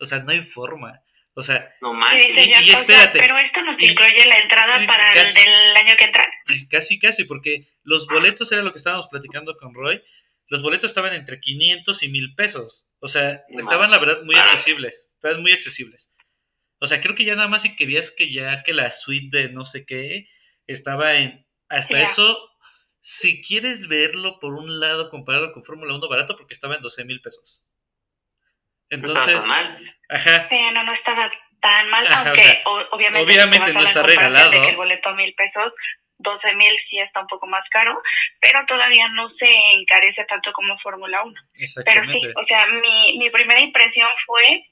o sea, no hay forma. O sea, No Y y- o sea, espérate, pero esto nos y- incluye la entrada para el del año que entra. casi, casi, porque los boletos era lo que estábamos platicando con Roy. Los boletos estaban entre 500 y 1000 pesos. O sea, No estaban la verdad muy accesibles. Estaban muy accesibles. O sea, creo que ya nada más si querías que ya que la suite de no sé qué estaba en... Hasta eso, si quieres verlo por un lado comparado con Fórmula 1 barato, porque estaba en 12 mil pesos. No estaba Entonces, tan mal. ajá, Sí, no, no estaba tan mal, Ajá, aunque o sea, o- obviamente, obviamente no está regalado. De que el boleto a mil pesos, doce mil sí está un poco más caro, pero todavía no se encarece tanto como Fórmula 1. Pero sí, o sea, mi, mi primera impresión fue,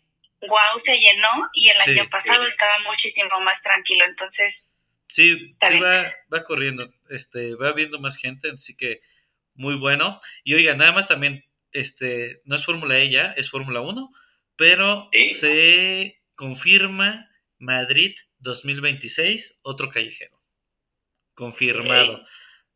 wow, se llenó y el Sí. año pasado Sí. estaba muchísimo más tranquilo, entonces, Sí, sí va, va corriendo, este, va viendo más gente, así que muy bueno. Y oiga, nada más también, este, no es Fórmula E ya, es Fórmula 1, pero se confirma Madrid 2026, otro callejero. Confirmado.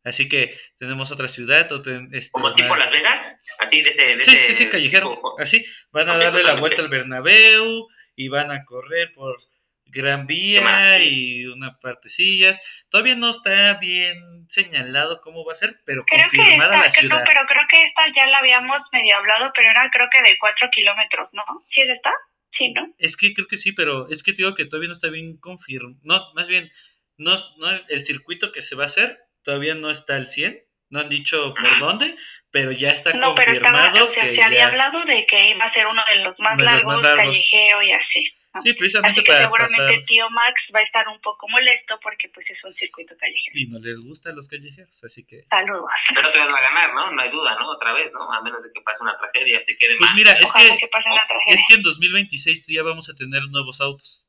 Así que tenemos otra ciudad. Este, ¿Como tipo Las Vegas? Así de ese. sí, sí, sí, callejero. Así. Van a darle la vuelta al Bernabéu y van a correr por Gran Vía y unas partecillas. Todavía no está bien señalado cómo va a ser, pero confirmada la ciudad. pero creo que esta ya la habíamos medio hablado, pero era creo que de 4 kilómetros, ¿no? ¿Sí es esta? Sí, ¿no? Es que creo que sí, pero es que te digo que todavía no está bien confirmado. No, más bien, no, no, el circuito que se va a hacer todavía no está al 100. No han dicho por dónde, pero ya está no, confirmado. Pero o sea, se había hablado de que iba a ser uno de los más, largos, callejero y así. Sí, precisamente Así que seguramente tío Max va a estar un poco molesto porque pues es un circuito callejero. Y no les gustan los callejeros, así que... Saludos. Pero te van a ganar, ¿no? No hay duda, ¿no? Otra vez, ¿no? A menos de que pase una tragedia, se quede Pues mira, es que, es que en 2026 ya vamos a tener nuevos autos.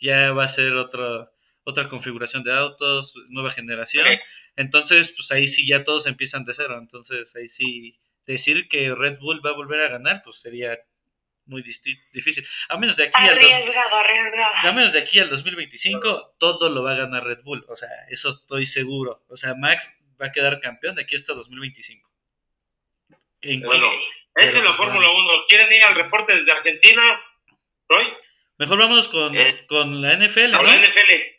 Ya va a ser otra otra configuración de autos, nueva generación. Entonces, pues ahí sí ya todos empiezan de cero. Entonces, ahí sí decir que Red Bull va a volver a ganar, pues sería muy difícil. A menos de aquí arriesgado, al arriesgado. A menos de aquí al 2025 todo lo va a ganar Red Bull, o sea, eso estoy seguro. O sea, Max va a quedar campeón de aquí hasta 2025. Bueno, esa es la Fórmula 1. ¿Quieren ir al reporte desde Argentina, Roy? Mejor vamos con, eh, con la NFL. Con la NFL.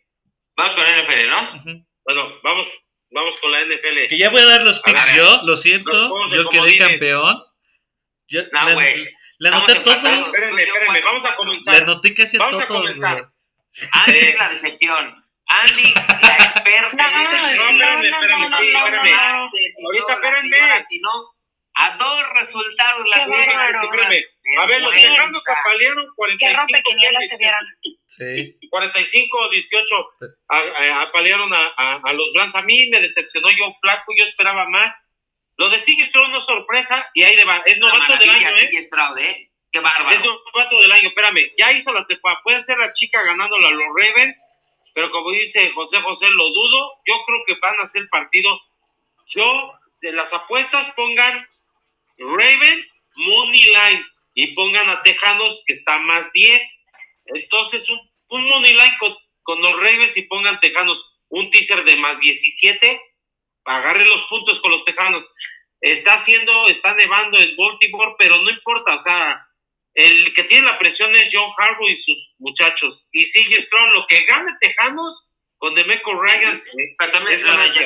Vamos con la NFL, ¿no? Bueno, vamos, vamos con la NFL. Que ya voy a dar los picks yo, lo siento, yo quedé campeón. Yo, no, güey. Le anoté todo. Espérenme, espérenme, vamos a comenzar. Le anoté casi vamos todo. Vamos a comenzar. Andy es la decepción. Andy, la experta. No, no, espérenme, espérenme, sí, espérenme. Ahorita espérenme. A dos resultados la Espérenme. A ver, los tejanos apalearon 45 se vieron. Sí. 45 18 apalearon a, a, a los Browns. A mí me decepcionó yo flaco, yo esperaba más lo de Sigue Stroud no sorpresa y ahí le va. Es novato del año, ¿eh? ¿eh? Qué bárbaro. Es novato del año, espérame. Ya hizo la tepa. Puede ser la chica ganándole a los Ravens, pero como dice José José, lo dudo. Yo creo que van a hacer partido. Yo, de las apuestas, pongan Ravens, Money Line y pongan a Tejanos, que está más 10. Entonces, un, un Money Line con, con los Ravens y pongan Tejanos un teaser de más 17 agarre los puntos con los Tejanos. Está haciendo, está nevando en Baltimore, pero no importa, o sea, el que tiene la presión es John Harbaugh y sus muchachos. Y sigue Strong, lo que gane Tejanos con Demeco Ryan. Eh, pero también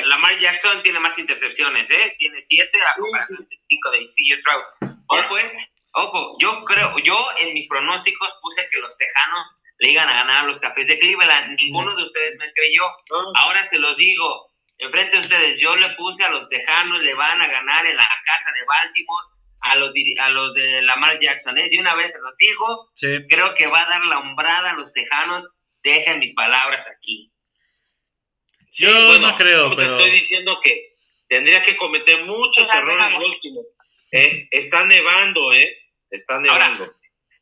Lamar Jackson tiene más intercepciones, ¿eh? Tiene siete a comparación de CJ Stroud. Ojo, eh, ojo, yo creo, yo en mis pronósticos puse que los Tejanos le iban a ganar a los Cafés de Cleveland. Ninguno de ustedes me creyó. Ahora se los digo, Enfrente de ustedes, yo le puse a los Tejanos, le van a ganar en la casa de Baltimore a los, a los de Lamar Jackson. ¿eh? De una vez se los digo, creo que va a dar la hombrada a los Tejanos. Dejen mis palabras aquí. Yo no creo, pero... Te estoy diciendo que tendría que cometer muchos errores último. Eh, está nevando, ¿eh? Está nevando.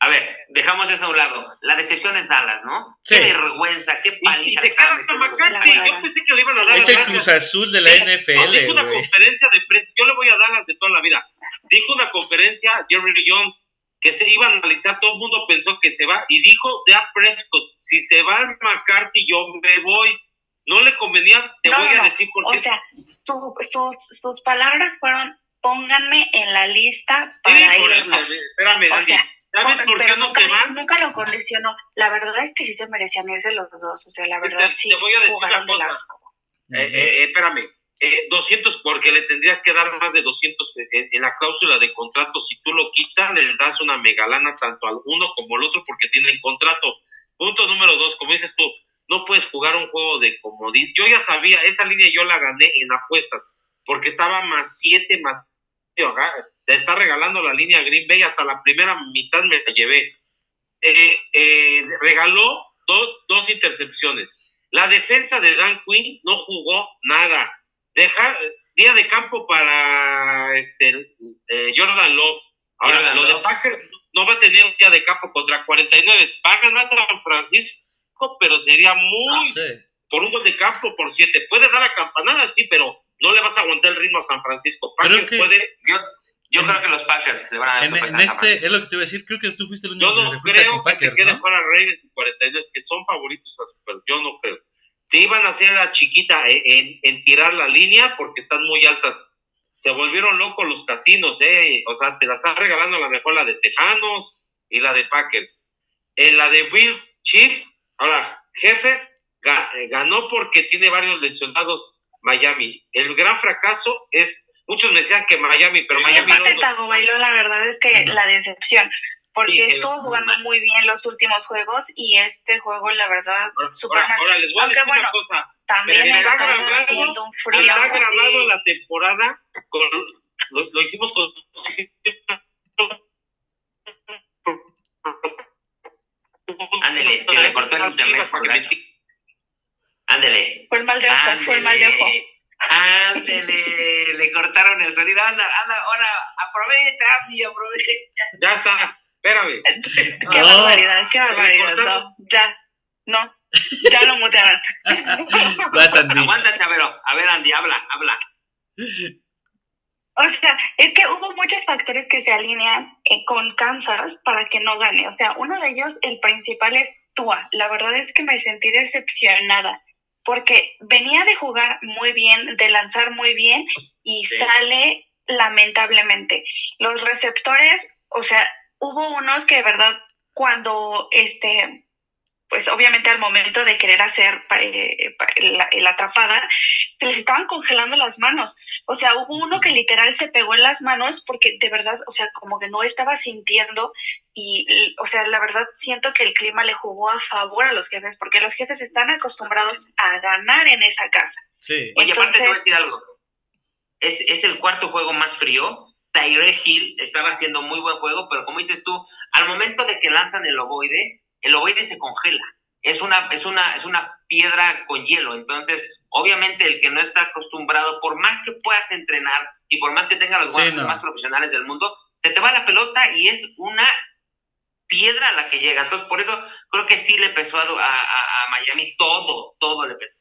A ver, dejamos eso a un lado. La decepción es Dallas, ¿no? Qué vergüenza, qué paliza. Y, se queda hasta McCarthy. Yo pensé que le iban a dar Es el Cruz Azul de la NFL, Dijo una conferencia de prensa. Yo le voy a Dallas de toda la vida. Dijo una conferencia Jerry Jones que se iba a analizar. Todo el mundo pensó que se va. Y dijo de Prescott, si se va McCarthy, yo me voy. No le convenía, te voy a decir por qué. O sea, sus palabras fueron pónganme en la lista para sí, ir. Espérame, Dani. ¿Sabes por qué no se van? Nunca lo condicionó. La verdad es que sí se merecían irse los dos. O sea, la verdad te, sí. Te voy a decir una cosa. Eh, eh, eh, espérame. Eh, 200, porque le tendrías que dar más de 200 en, la cláusula de contrato. Si tú lo quitas, le das una megalana tanto al uno como al otro porque tienen contrato. Punto número dos, como dices tú, no puedes jugar un juego de comodidad. Yo ya sabía, esa línea yo la gané en apuestas porque estaba más 7, más te está regalando la línea Green Bay, hasta la primera mitad me la llevé. Eh, eh, regaló dos intercepciones. La defensa de Dan Quinn no jugó nada. Deja, día de campo para este eh, Jordan Love. Ahora, lo de Packers no va a tener un día de campo contra 49. Va a ganar San Francisco, pero sería muy ah, por un gol de campo por siete. Puede dar la campanada, sí, pero no le vas a aguantar el ritmo a San Francisco. Packers puede. Yo creo que los Packers le van a dar en, en este, es lo que te iba a decir, creo que tú fuiste el único Yo no creo que se quede fuera Ravens y 49, que son favoritos a Super, yo no creo. Se iban a hacer la chiquita en, en, tirar la línea porque están muy altas. Se volvieron locos los casinos, ¿eh? O sea, te la están regalando a la mejor la de Tejanos y la de Packers. En la de Bills, Chips, ahora, jefes, eh, ganó porque tiene varios lesionados Miami. El gran fracaso es, muchos me decían que Miami, pero Miami no. Bailó, la verdad es que la decepción, porque estuvo jugando muy bien los últimos juegos y este juego, la verdad, ahora, ahora, les voy a decir una cosa. También está grabado, un frío. Está grabado la temporada, con, lo, hicimos con Ándele, se le cortó el internet. Ándele. Fue el mal de ojo, fue el mal de ojo. Ándele, le cortaron el sonido. Anda, anda, ahora aprovecha, Andy, aprovecha. Ya está, espérame. Qué barbaridad, qué barbaridad. No, ya, no, ya lo mutearon. Vas, Andy. Aguanta, Chavero. A ver, Andy, habla, habla. O sea, es que hubo muchos factores que se alinean eh, con Kansas para que no gane. O sea, uno de ellos, el principal es Tua. La verdad es que me sentí decepcionada porque venía de jugar muy bien, de lanzar muy bien y sale lamentablemente. Los receptores, o sea, hubo unos que de verdad cuando este pues obviamente al momento de querer hacer eh, la, atrapada, se les estaban congelando las manos. O sea, hubo uno que literal se pegó en las manos porque de verdad, o sea, como que no estaba sintiendo y, o sea, la verdad siento que el clima le jugó a favor a los jefes porque los jefes están acostumbrados a ganar en esa casa. Sí. Oye, aparte te voy a decir algo. Es, es el cuarto juego más frío. Tyre Hill estaba haciendo muy buen juego, pero como dices tú, al momento de que lanzan el ovoide, el ovoide se congela. Es una, es una, es una piedra con hielo. Entonces, obviamente, el que no está acostumbrado, por más que puedas entrenar y por más que tenga los guantes más profesionales del mundo, se te va la pelota y es una piedra a la que llega. Entonces, por eso creo que sí le pesó a, a, Miami todo, todo le pesó.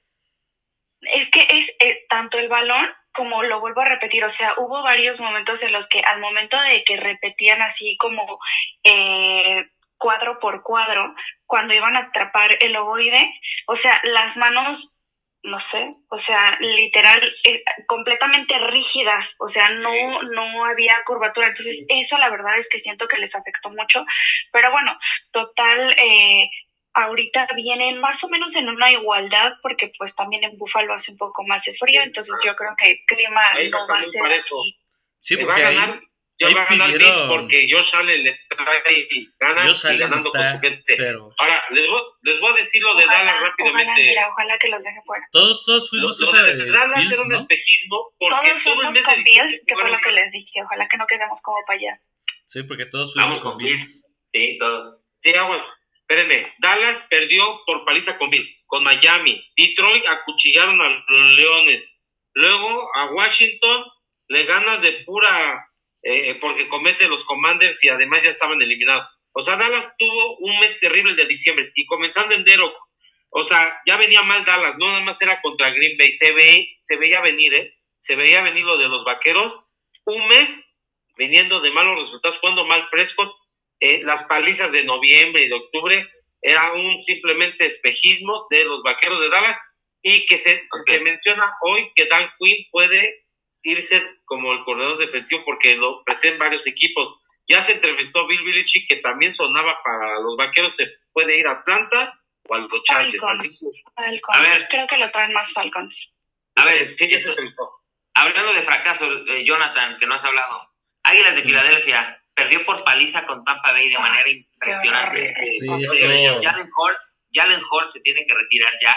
Es que es, eh, tanto el balón como lo vuelvo a repetir, o sea, hubo varios momentos en los que al momento de que repetían así como eh, cuadro por cuadro cuando iban a atrapar el ovoide, o sea, las manos, no sé, o sea, literal, eh, completamente rígidas, o sea, no, no había curvatura, entonces eso la verdad es que siento que les afectó mucho, pero bueno, total, eh, ahorita vienen más o menos en una igualdad porque pues también en Búfalo hace un poco más de frío, entonces yo creo que el clima no va a ser aquí. Sí, porque va a ganar, ya va a ganar pidieron... porque Josh Allen le trae ganas y ganando con su gente. Ahora, les voy, les voy a decir lo de ojalá, Dallas rápidamente. Ojalá, mira, ojalá que los deje fuera. Todos, todos fuimos lo, lo de Dallas Bills, era un espejismo porque todos todo el mes con Bills, que fue lo que les dije. Ojalá que no quedemos como payasos. Sí, porque todos fuimos Vamos con Bills. Sí, todos. Sí, vamos. Espérenme, Dallas perdió por paliza con Bills, con Miami. Detroit acuchillaron a los Leones. Luego a Washington le ganas de pura eh, porque comete los Commanders y además ya estaban eliminados. O sea, Dallas tuvo un mes terrible de diciembre y comenzando en enero, o sea, ya venía mal Dallas, no nada más era contra Green Bay, se, ve, se veía venir, ¿eh? Se veía venir lo de los vaqueros, un mes viniendo de malos resultados, jugando mal Prescott, eh, las palizas de noviembre y de octubre era un simplemente espejismo de los vaqueros de Dallas y que se, se menciona hoy que Dan Quinn puede irse como el corredor defensivo porque lo pretenden varios equipos. Ya se entrevistó Bill Belichick que también sonaba para los vaqueros, se puede ir a Atlanta o a los Chargers. A ver, creo que lo traen más Falcons. A ver, sí, ya se hablando de fracaso, eh, Jonathan, que no has hablado. Águilas de Filadelfia perdió por paliza con Tampa Bay de manera impresionante. Sí, Jalen Hurts, Jalen Hurts se tiene que retirar ya.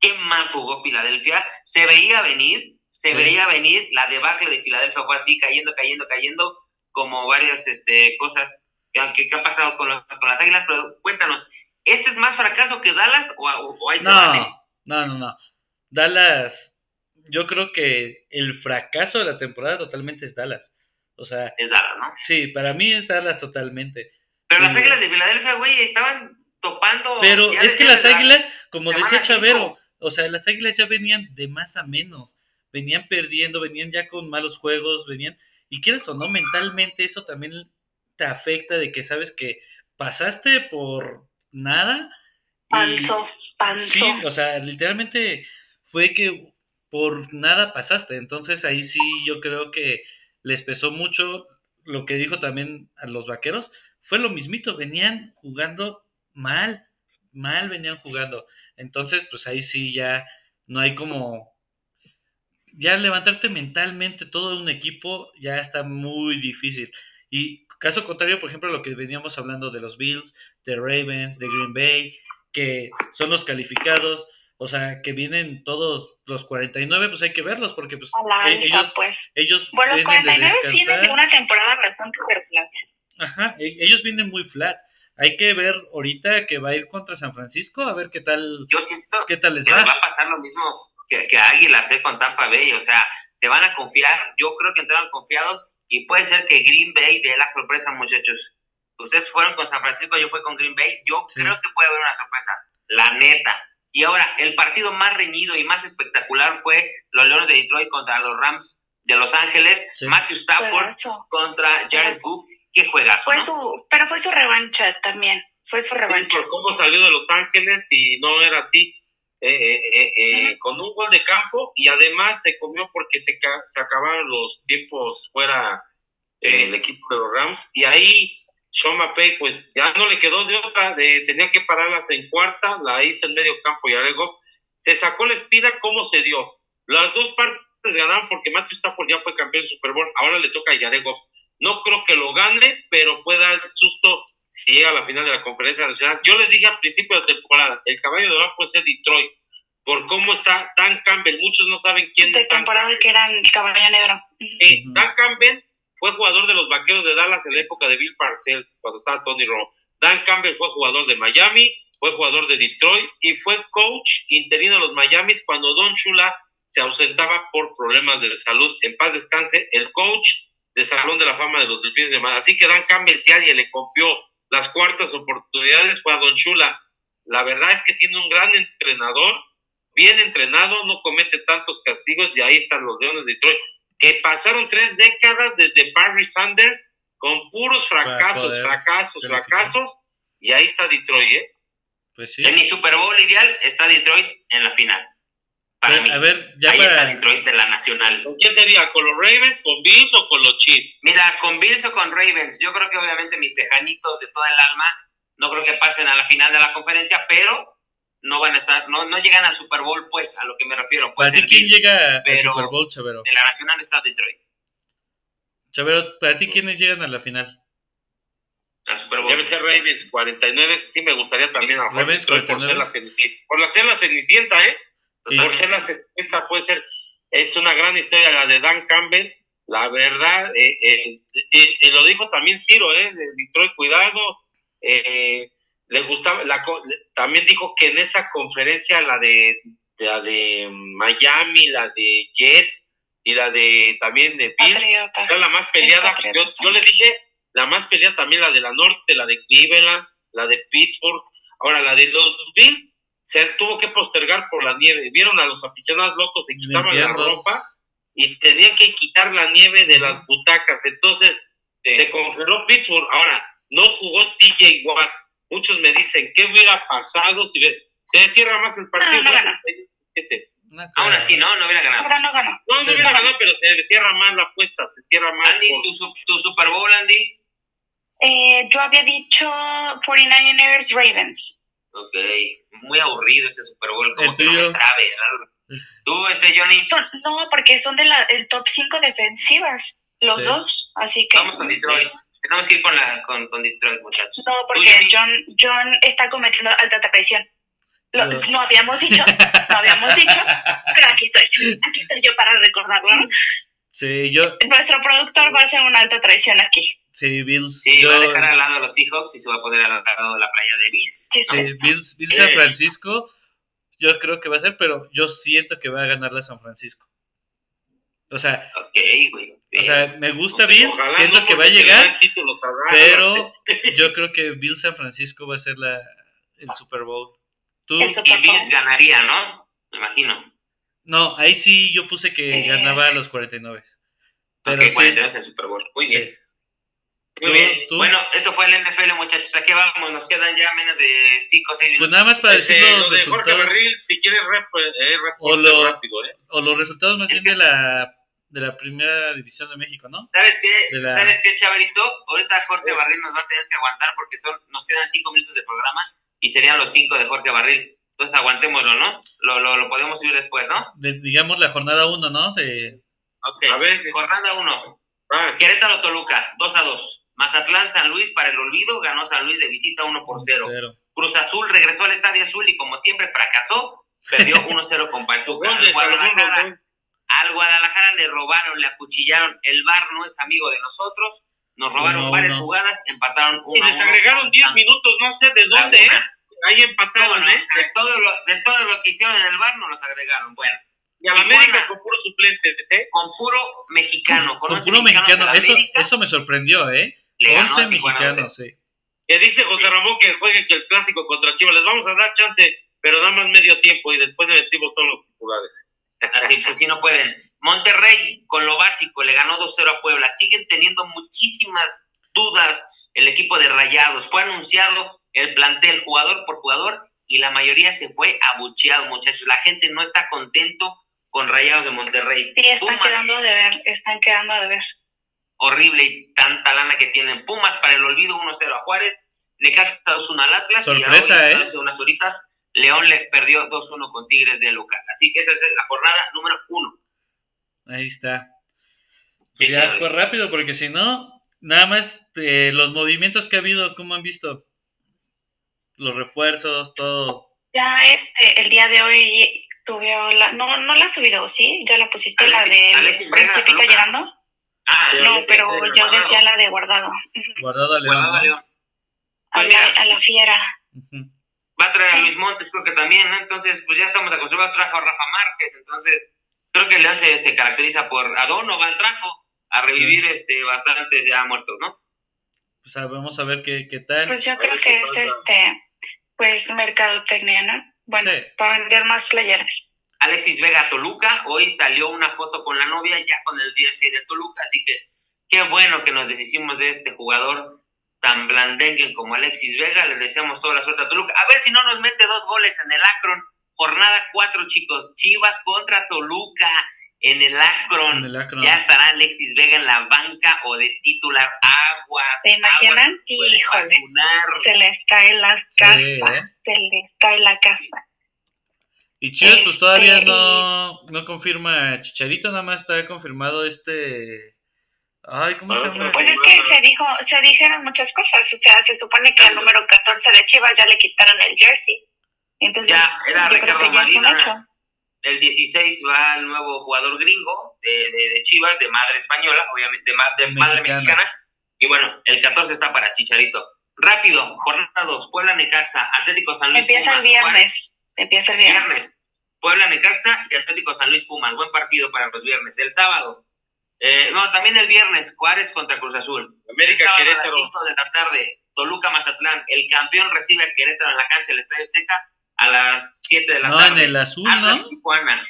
Qué mal jugó Filadelfia. Se veía venir, se veía venir, la debacle de Filadelfia fue así, cayendo, cayendo, cayendo, como varias este, cosas que, que, han pasado con, con, las Águilas, pero cuéntanos, ¿este es más fracaso que Dallas o, o, hay no, no, no, no, Dallas, yo creo que el fracaso de la temporada totalmente es Dallas, o sea... Es Dallas, ¿no? Sí, para mí es Dallas totalmente. Pero las Águilas de Filadelfia, güey, estaban topando... Pero es que las Águilas, como decía Chavero, o sea, las Águilas ya venían de más a menos venían perdiendo, venían ya con malos juegos, venían y quieres o no, mentalmente eso también te afecta de que sabes que pasaste por nada. Panzo, panzo. Sí, o sea, literalmente fue que por nada pasaste. Entonces ahí sí yo creo que les pesó mucho lo que dijo también a los vaqueros. Fue lo mismito, venían jugando mal, mal venían jugando. Entonces, pues ahí sí ya no hay como ya levantarte mentalmente todo un equipo ya está muy difícil. Y caso contrario, por ejemplo, lo que veníamos hablando de los Bills, de Ravens, de Green Bay, que son los calificados, o sea, que vienen todos los 49, pues hay que verlos porque pues, e-, ellos, pues. ellos bueno, los 49 vienen de una temporada bastante flat. Ajá, e-, ellos vienen muy flat. Hay que ver ahorita que va a ir contra San Francisco, a ver qué tal, Yo siento qué tal les que va. va a pasar lo mismo que, que Águilas ¿eh? con Tampa Bay, o sea, se van a confiar, yo creo que entraron confiados y puede ser que Green Bay dé la sorpresa, muchachos. Ustedes fueron con San Francisco, yo fui con Green Bay, yo creo que puede haber una sorpresa, la neta. Y ahora, el partido más reñido y más espectacular fue los Leones de Detroit contra los Rams de Los Ángeles, Matthew Stafford contra Jared Goff, qué juegazo. Fue su, pero fue su revancha también, fue su revancha. por cómo salió de Los Ángeles y no era así. Eh, eh, eh, con un gol de campo y además se comió porque se, se acabaron los tiempos fuera el equipo de los Rams y ahí Sean McPay pues ya no le quedó de otra, de, tenía que pararlas en cuarta, la hizo en medio campo y algo, se sacó la espina, ¿cómo se dio? Las dos partes ganaron porque Matthew Stafford ya fue campeón del Super Bowl, ahora le toca a Jared Goff. No creo que lo gane, pero puede dar susto si llega a la final de la conferencia nacional. Yo les dije al principio de temporada, el caballo de oro puede ser Detroit, por cómo está Dan Campbell. Muchos no saben quién de es. De temporada que era el caballo negro. Eh, Dan Campbell fue jugador de los Vaqueros de Dallas en la época de Bill Parcells, cuando estaba Tony Romo. Dan Campbell fue jugador de Miami, fue jugador de Detroit y fue coach interino de los Miami cuando Don Shula se ausentaba por problemas de salud. En paz descanse, el coach de Salón de la Fama de los Delfines de Mar. Así que Dan Campbell, si alguien le confió las cuartas oportunidades, fue a Don Chula. La verdad es que tiene un gran entrenador, bien entrenado, no comete tantos castigos y ahí están los Leones de Detroit, que pasaron tres décadas desde Barry Sanders con puros fracasos, fracasos, fracasos, y ahí está Detroit, ¿eh? Pues sí. En mi Super Bowl ideal está Detroit en la final. Para mí. a ver, ya Ahí para- está Detroit de la nacional. ¿Con quién sería? ¿Con los Ravens, con Bills o con los Chiefs? Mira, con Bills o con Ravens, yo creo que obviamente mis tejanitos de toda el alma no creo que pasen a la final de la conferencia, pero no van a estar, no, no llegan al Super Bowl, pues, a lo que me refiero. ¿Para Puede ti ser quién Bills, llega al Super Bowl, Chavero? De la nacional está Detroit. Chavero, ¿para ti quiénes llegan a la final? Al Super Bowl. Debe ser Ravens 49, sí me gustaría también a Ravens por ser 49. la cenicienta. Por la ser la cenicienta, ¿eh? Por ser la cenicienta puede ser, es una gran historia la de Dan Campbell. La verdad, eh, eh, eh, eh, lo dijo también Ciro, ¿eh? De Detroit, cuidado. Eh, le gustaba, la, también dijo que en esa conferencia, la de, la de Miami, la de Jets y la de también de Bills, era la más peleada. Yo le dije, la más peleada también la de la norte, la de Cleveland, la de Pittsburgh. Ahora, la de los Bills se tuvo que postergar por la nieve. Vieron a los aficionados locos, se quitaban la ropa y tenían que quitar la nieve de las butacas. Entonces, Sí. se congeló Pittsburgh. Ahora, no jugó TJ Watt. Muchos me dicen, ¿qué hubiera pasado si se cierra más el partido? No, no creo. así, ¿no? No hubiera ganado. Ahora no ganó. No, no Sí. hubiera ganado, pero se cierra más la apuesta, se cierra más. Andy, por- tu, su- tu Super Bowl, Andy. Eh, yo había dicho 49ers Ravens. Ok, muy aburrido ese Super Bowl, como El que no me sabe. ¿verdad? Tú, este Johnny, Son- no, porque son de la, el top 5 defensivas, los Sí. dos. Así que. vamos con Detroit. Tenemos que ir con, la, con, con Detroit, muchachos. No, porque. John, John está cometiendo alta traición. Lo, No. no habíamos dicho, no habíamos dicho, pero aquí estoy, aquí estoy yo para recordarlo. Sí, yo, Nuestro productor va a hacer una alta traición aquí. Sí, Bills. Sí, yo, va a dejar al lado a los Seahawks y se va a poner al lado de la playa de Bills. Sí, Bills, Bills San Francisco, yo creo que va a ser, pero yo siento que va a ganar la San Francisco. O sea, o sea, me gusta Bills, siento no, que va a llegar, a pero ¿eh? yo creo que Bills San Francisco va a ser la, el Super Bowl. ¿Tú? El Super y Bills ganaría, ¿no? Me imagino. No, ahí sí yo puse que Eh. ganaba a los 49. Pero sí. 42 el Super Bowl. Muy bien. Muy bien. Bueno, esto fue el NFL, muchachos. Aquí vamos, nos quedan ya menos de 5 o 6 minutos. Pues nada más para decir este, lo de Jorge Barril, si quieres, rep, eh, o, lo, rápido, ¿eh? o los resultados más bien de la de la primera división de México, ¿no? ¿Sabes qué? ¿Sabes qué, Chavarito? Ahorita Jorge Barril nos va a tener que aguantar porque son nos quedan 5 minutos de programa y serían los 5 de Jorge Barril. Entonces aguantémoslo, ¿no? Lo, lo, lo podemos subir después, ¿no? digamos la jornada 1, ¿no? De... Ok, a ver, jornada 1. Ah. Querétaro-Toluca, 2 a 2. Mazatlán-San Luis para el olvido, ganó San Luis de visita 1 por 0. Cruz Azul regresó al Estadio Azul y como siempre fracasó, perdió 1-0 con Pachuca. al, Guadalajara, al Guadalajara le robaron, le acuchillaron, el VAR no es amigo de nosotros, nos robaron varias jugadas, empataron 1 Y les agregaron 10 minutos, no sé de dónde, ¿eh? Ahí empataron, ¿eh? De todo, lo, de todo lo que hicieron en el VAR nos los agregaron, bueno. Y a la América con puro suplente, ¿eh? Con puro mexicano. Con, puro mexicano, eso, eso me sorprendió, ¿eh? 11 mexicanos, sí. Que dice José Ramón que juegue que el clásico contra Chivas. Les vamos a dar chance, pero da más medio tiempo y después metimos todos los titulares. Así, pues así no pueden. Monterrey, con lo básico, le ganó 2-0 a Puebla. Siguen teniendo muchísimas dudas el equipo de Rayados. Fue anunciado el plantel jugador por jugador y la mayoría se fue abucheado, muchachos. La gente no está contento con Rayados de Monterrey. Sí, están quedando de ver, están quedando de ver horrible y tanta lana que tienen. Pumas para el olvido 1-0 a Juárez, Necaxa 2-1 al Atlas Sorpresa, y hace unas horitas León le perdió 2-1 con Tigres de local. Así que esa es la jornada número 1. Ahí está. Pues ya fue rápido porque si no, nada más eh, los movimientos que ha habido, ¿cómo han visto? Los refuerzos, todo. Ya este, el día de hoy subió la, no, no la ha subido, ¿sí? Ya la pusiste, la de Principito llegando. Ah, no, pero yo decía la de guardado. Guardado a León. A, la, fiera. Va a traer a Luis Montes, creo que también, ¿no? Entonces, pues ya estamos acostumbrados, trajo a Rafa Márquez, entonces creo que León se, se caracteriza por a Donovan trajo a revivir este bastantes ya muertos, ¿no? Pues vamos a ver qué, qué tal. Pues yo creo que es este, pues mercadotecnia, ¿no? Bueno, para vender más playeras. Alexis Vega Toluca, hoy salió una foto con la novia ya con el jersey de Toluca, así que qué bueno que nos deshicimos de este jugador tan blandengue como Alexis Vega, le deseamos toda la suerte a Toluca, a ver si no nos mete dos goles en el Akron, jornada cuatro chicos, Chivas contra Toluca en el Akron, ya estará Alexis Vega en la banca o de titular aguas. ¿Se imaginan? Híjole, se les cae la casa, ¿eh? se les cae la casa. Y Chivas, pues todavía este, no, no confirma Chicharito, nada más está confirmado este. Ay, ¿cómo se llama? Pues es que se dijo, se dijeron muchas cosas. O sea, se supone que al número 14 de Chivas ya le quitaron el jersey. Entonces, ya, era Ricardo. El 16 va el nuevo jugador gringo de, de, Chivas, de madre española, obviamente, de, madre mexicana. Y bueno, el 14 está para Chicharito. Rápido, jornada 2, Puebla Necaxa, Atlético San Luis. Empieza el viernes. Empieza el viernes. Puebla Necaxa y Atlético San Luis Pumas. Buen partido para los viernes. El sábado. Eh, no, también el viernes, Juárez contra Cruz Azul. América el Querétaro. A las 5 de la tarde, Toluca Mazatlán. El campeón recibe a Querétaro en la cancha del Estadio Seca a las 7 de la tarde. No, en el azul, ¿no? Tijuana.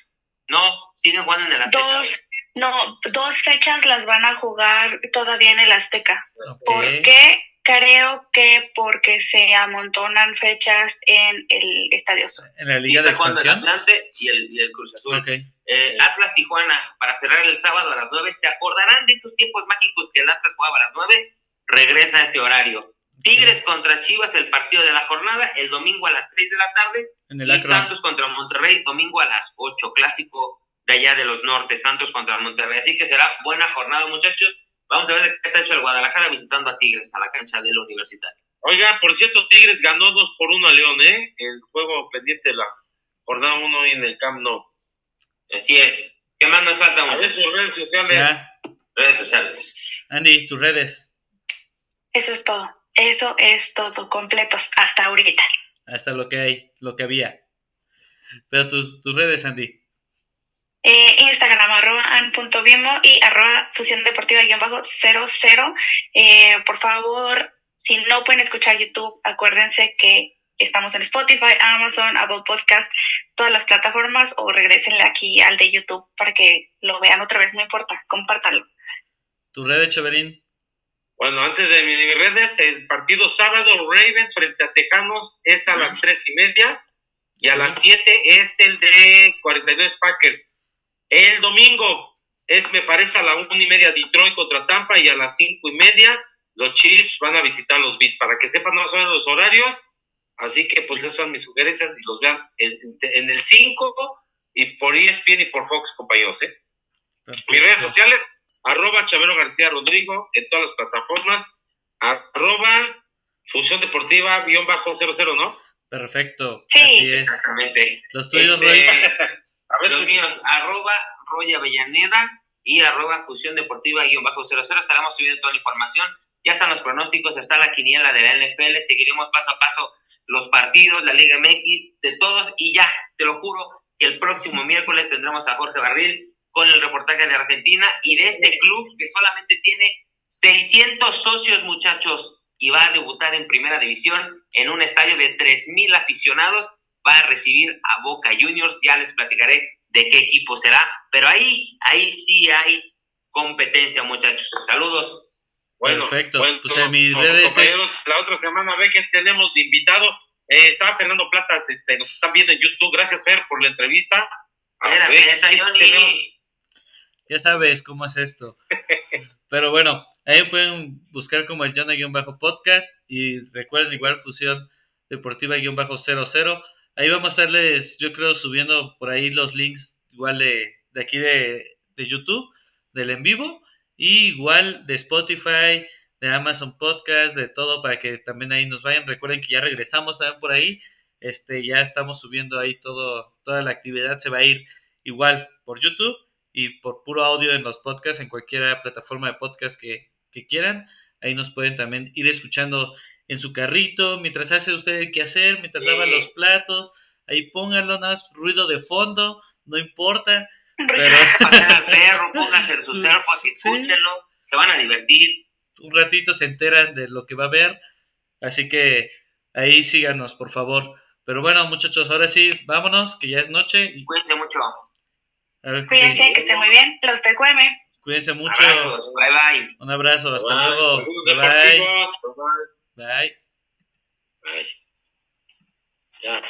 No, siguen jugando en el Azteca. Dos, no, dos fechas las van a jugar todavía en el Azteca. ¿Por qué? Creo que porque se amontonan fechas en el Estadio Sur. En la Liga de Expansión. El Atlante y el, y el Cruz Azul. Eh, Atlas Tijuana, para cerrar el sábado a las 9. ¿Se acordarán de esos tiempos mágicos que el Atlas jugaba a las 9? Regresa a ese horario. Tigres contra Chivas, el partido de la jornada, el domingo a las 6 de la tarde. En el y Santos contra Monterrey, domingo a las 8. Clásico de allá de los nortes, Santos contra Monterrey. Así que será buena jornada, muchachos. Vamos a ver de qué está hecho el Guadalajara visitando a Tigres a la cancha del Universitario. Oiga, por cierto, Tigres ganó 2 por 1 a León, ¿eh? El juego pendiente de la jornada 1 en el Camp Nou. Así es. ¿Qué más nos falta? A ver sus redes sociales. Redes sociales. Andy, tus redes. Eso es todo. Eso es todo, completos, hasta ahorita. Hasta lo que hay, lo que había. Pero tus, tus redes, Andy. Eh, Instagram arroba an.bimo y arroba fusión deportiva guion bajo 00. Eh, por favor, si no pueden escuchar YouTube, acuérdense que estamos en Spotify, Amazon, Apple Podcast, todas las plataformas o regresenle aquí al de YouTube para que lo vean otra vez, no importa, compártanlo. ¿Tu red, Cheverín? Bueno, antes de mis redes, el partido sábado Ravens frente a Tejanos es a las tres y media y a las siete es el de 42 Packers. El domingo es, me parece, a la una y media Detroit contra Tampa y a las cinco y media los Chiefs van a visitar los Beats. Para que sepan no son los horarios, así que pues esas son mis sugerencias y los vean en, el 5 y por ESPN y por Fox, compañeros. ¿eh? Mis redes sociales, arroba Chavero García Rodrigo en todas las plataformas, arroba Fusión Deportiva guion bajo 00, ¿no? Perfecto. Sí, Así es. exactamente. Los tuyos, este, Los míos, arroba Roy Avellaneda y arroba Fusión Deportiva guion bajo 00. Estaremos subiendo toda la información. Ya están los pronósticos, está la quiniela de la NFL. Seguiremos paso a paso los partidos, la Liga MX, de todos. Y ya, te lo juro, que el próximo miércoles tendremos a Jorge Barril con el reportaje de Argentina y de este club que solamente tiene 600 socios, muchachos, y va a debutar en primera división en un estadio de 3.000 aficionados. Va a recibir a Boca Juniors, ya les platicaré de qué equipo será, pero ahí, ahí sí hay competencia, muchachos. Saludos. Bueno, Perfecto. pues en mis redes la otra semana ve que tenemos de invitado. Eh, está Fernando Platas, este, nos están viendo en YouTube. Gracias, Fer, por la entrevista. Ya sabes cómo es esto. Pero bueno, ahí pueden buscar como el Jonah-podcast bajo y recuerden igual Fusión Deportiva-00. Ahí vamos a estarles, yo creo, subiendo por ahí los links igual de, aquí de, de YouTube, del en vivo, y igual de Spotify, de Amazon Podcast, de todo, para que también ahí nos vayan. Recuerden que ya regresamos también por ahí. Este, ya estamos subiendo ahí todo, toda la actividad se va a ir igual por YouTube y por puro audio en los podcasts, en cualquier plataforma de podcast que, quieran. Ahí nos pueden también ir escuchando en su carrito, mientras hace usted el quehacer, mientras lava los platos, ahí pónganlo, nada más ruido de fondo, no importa. Pero... al perro, pónganse sus AirPods y escúchenlo, se van a divertir. Un ratito se enteran de lo que va a ver, así que ahí síganos, por favor. Pero bueno, muchachos, ahora sí, vámonos, que ya es noche. Y... Cuídense mucho. Cuídense, que estén muy bien. Los te cueme. Cuídense mucho. Bye bye. Un abrazo. Hasta luego. Bye. Bye. Bye. Bye. Ya.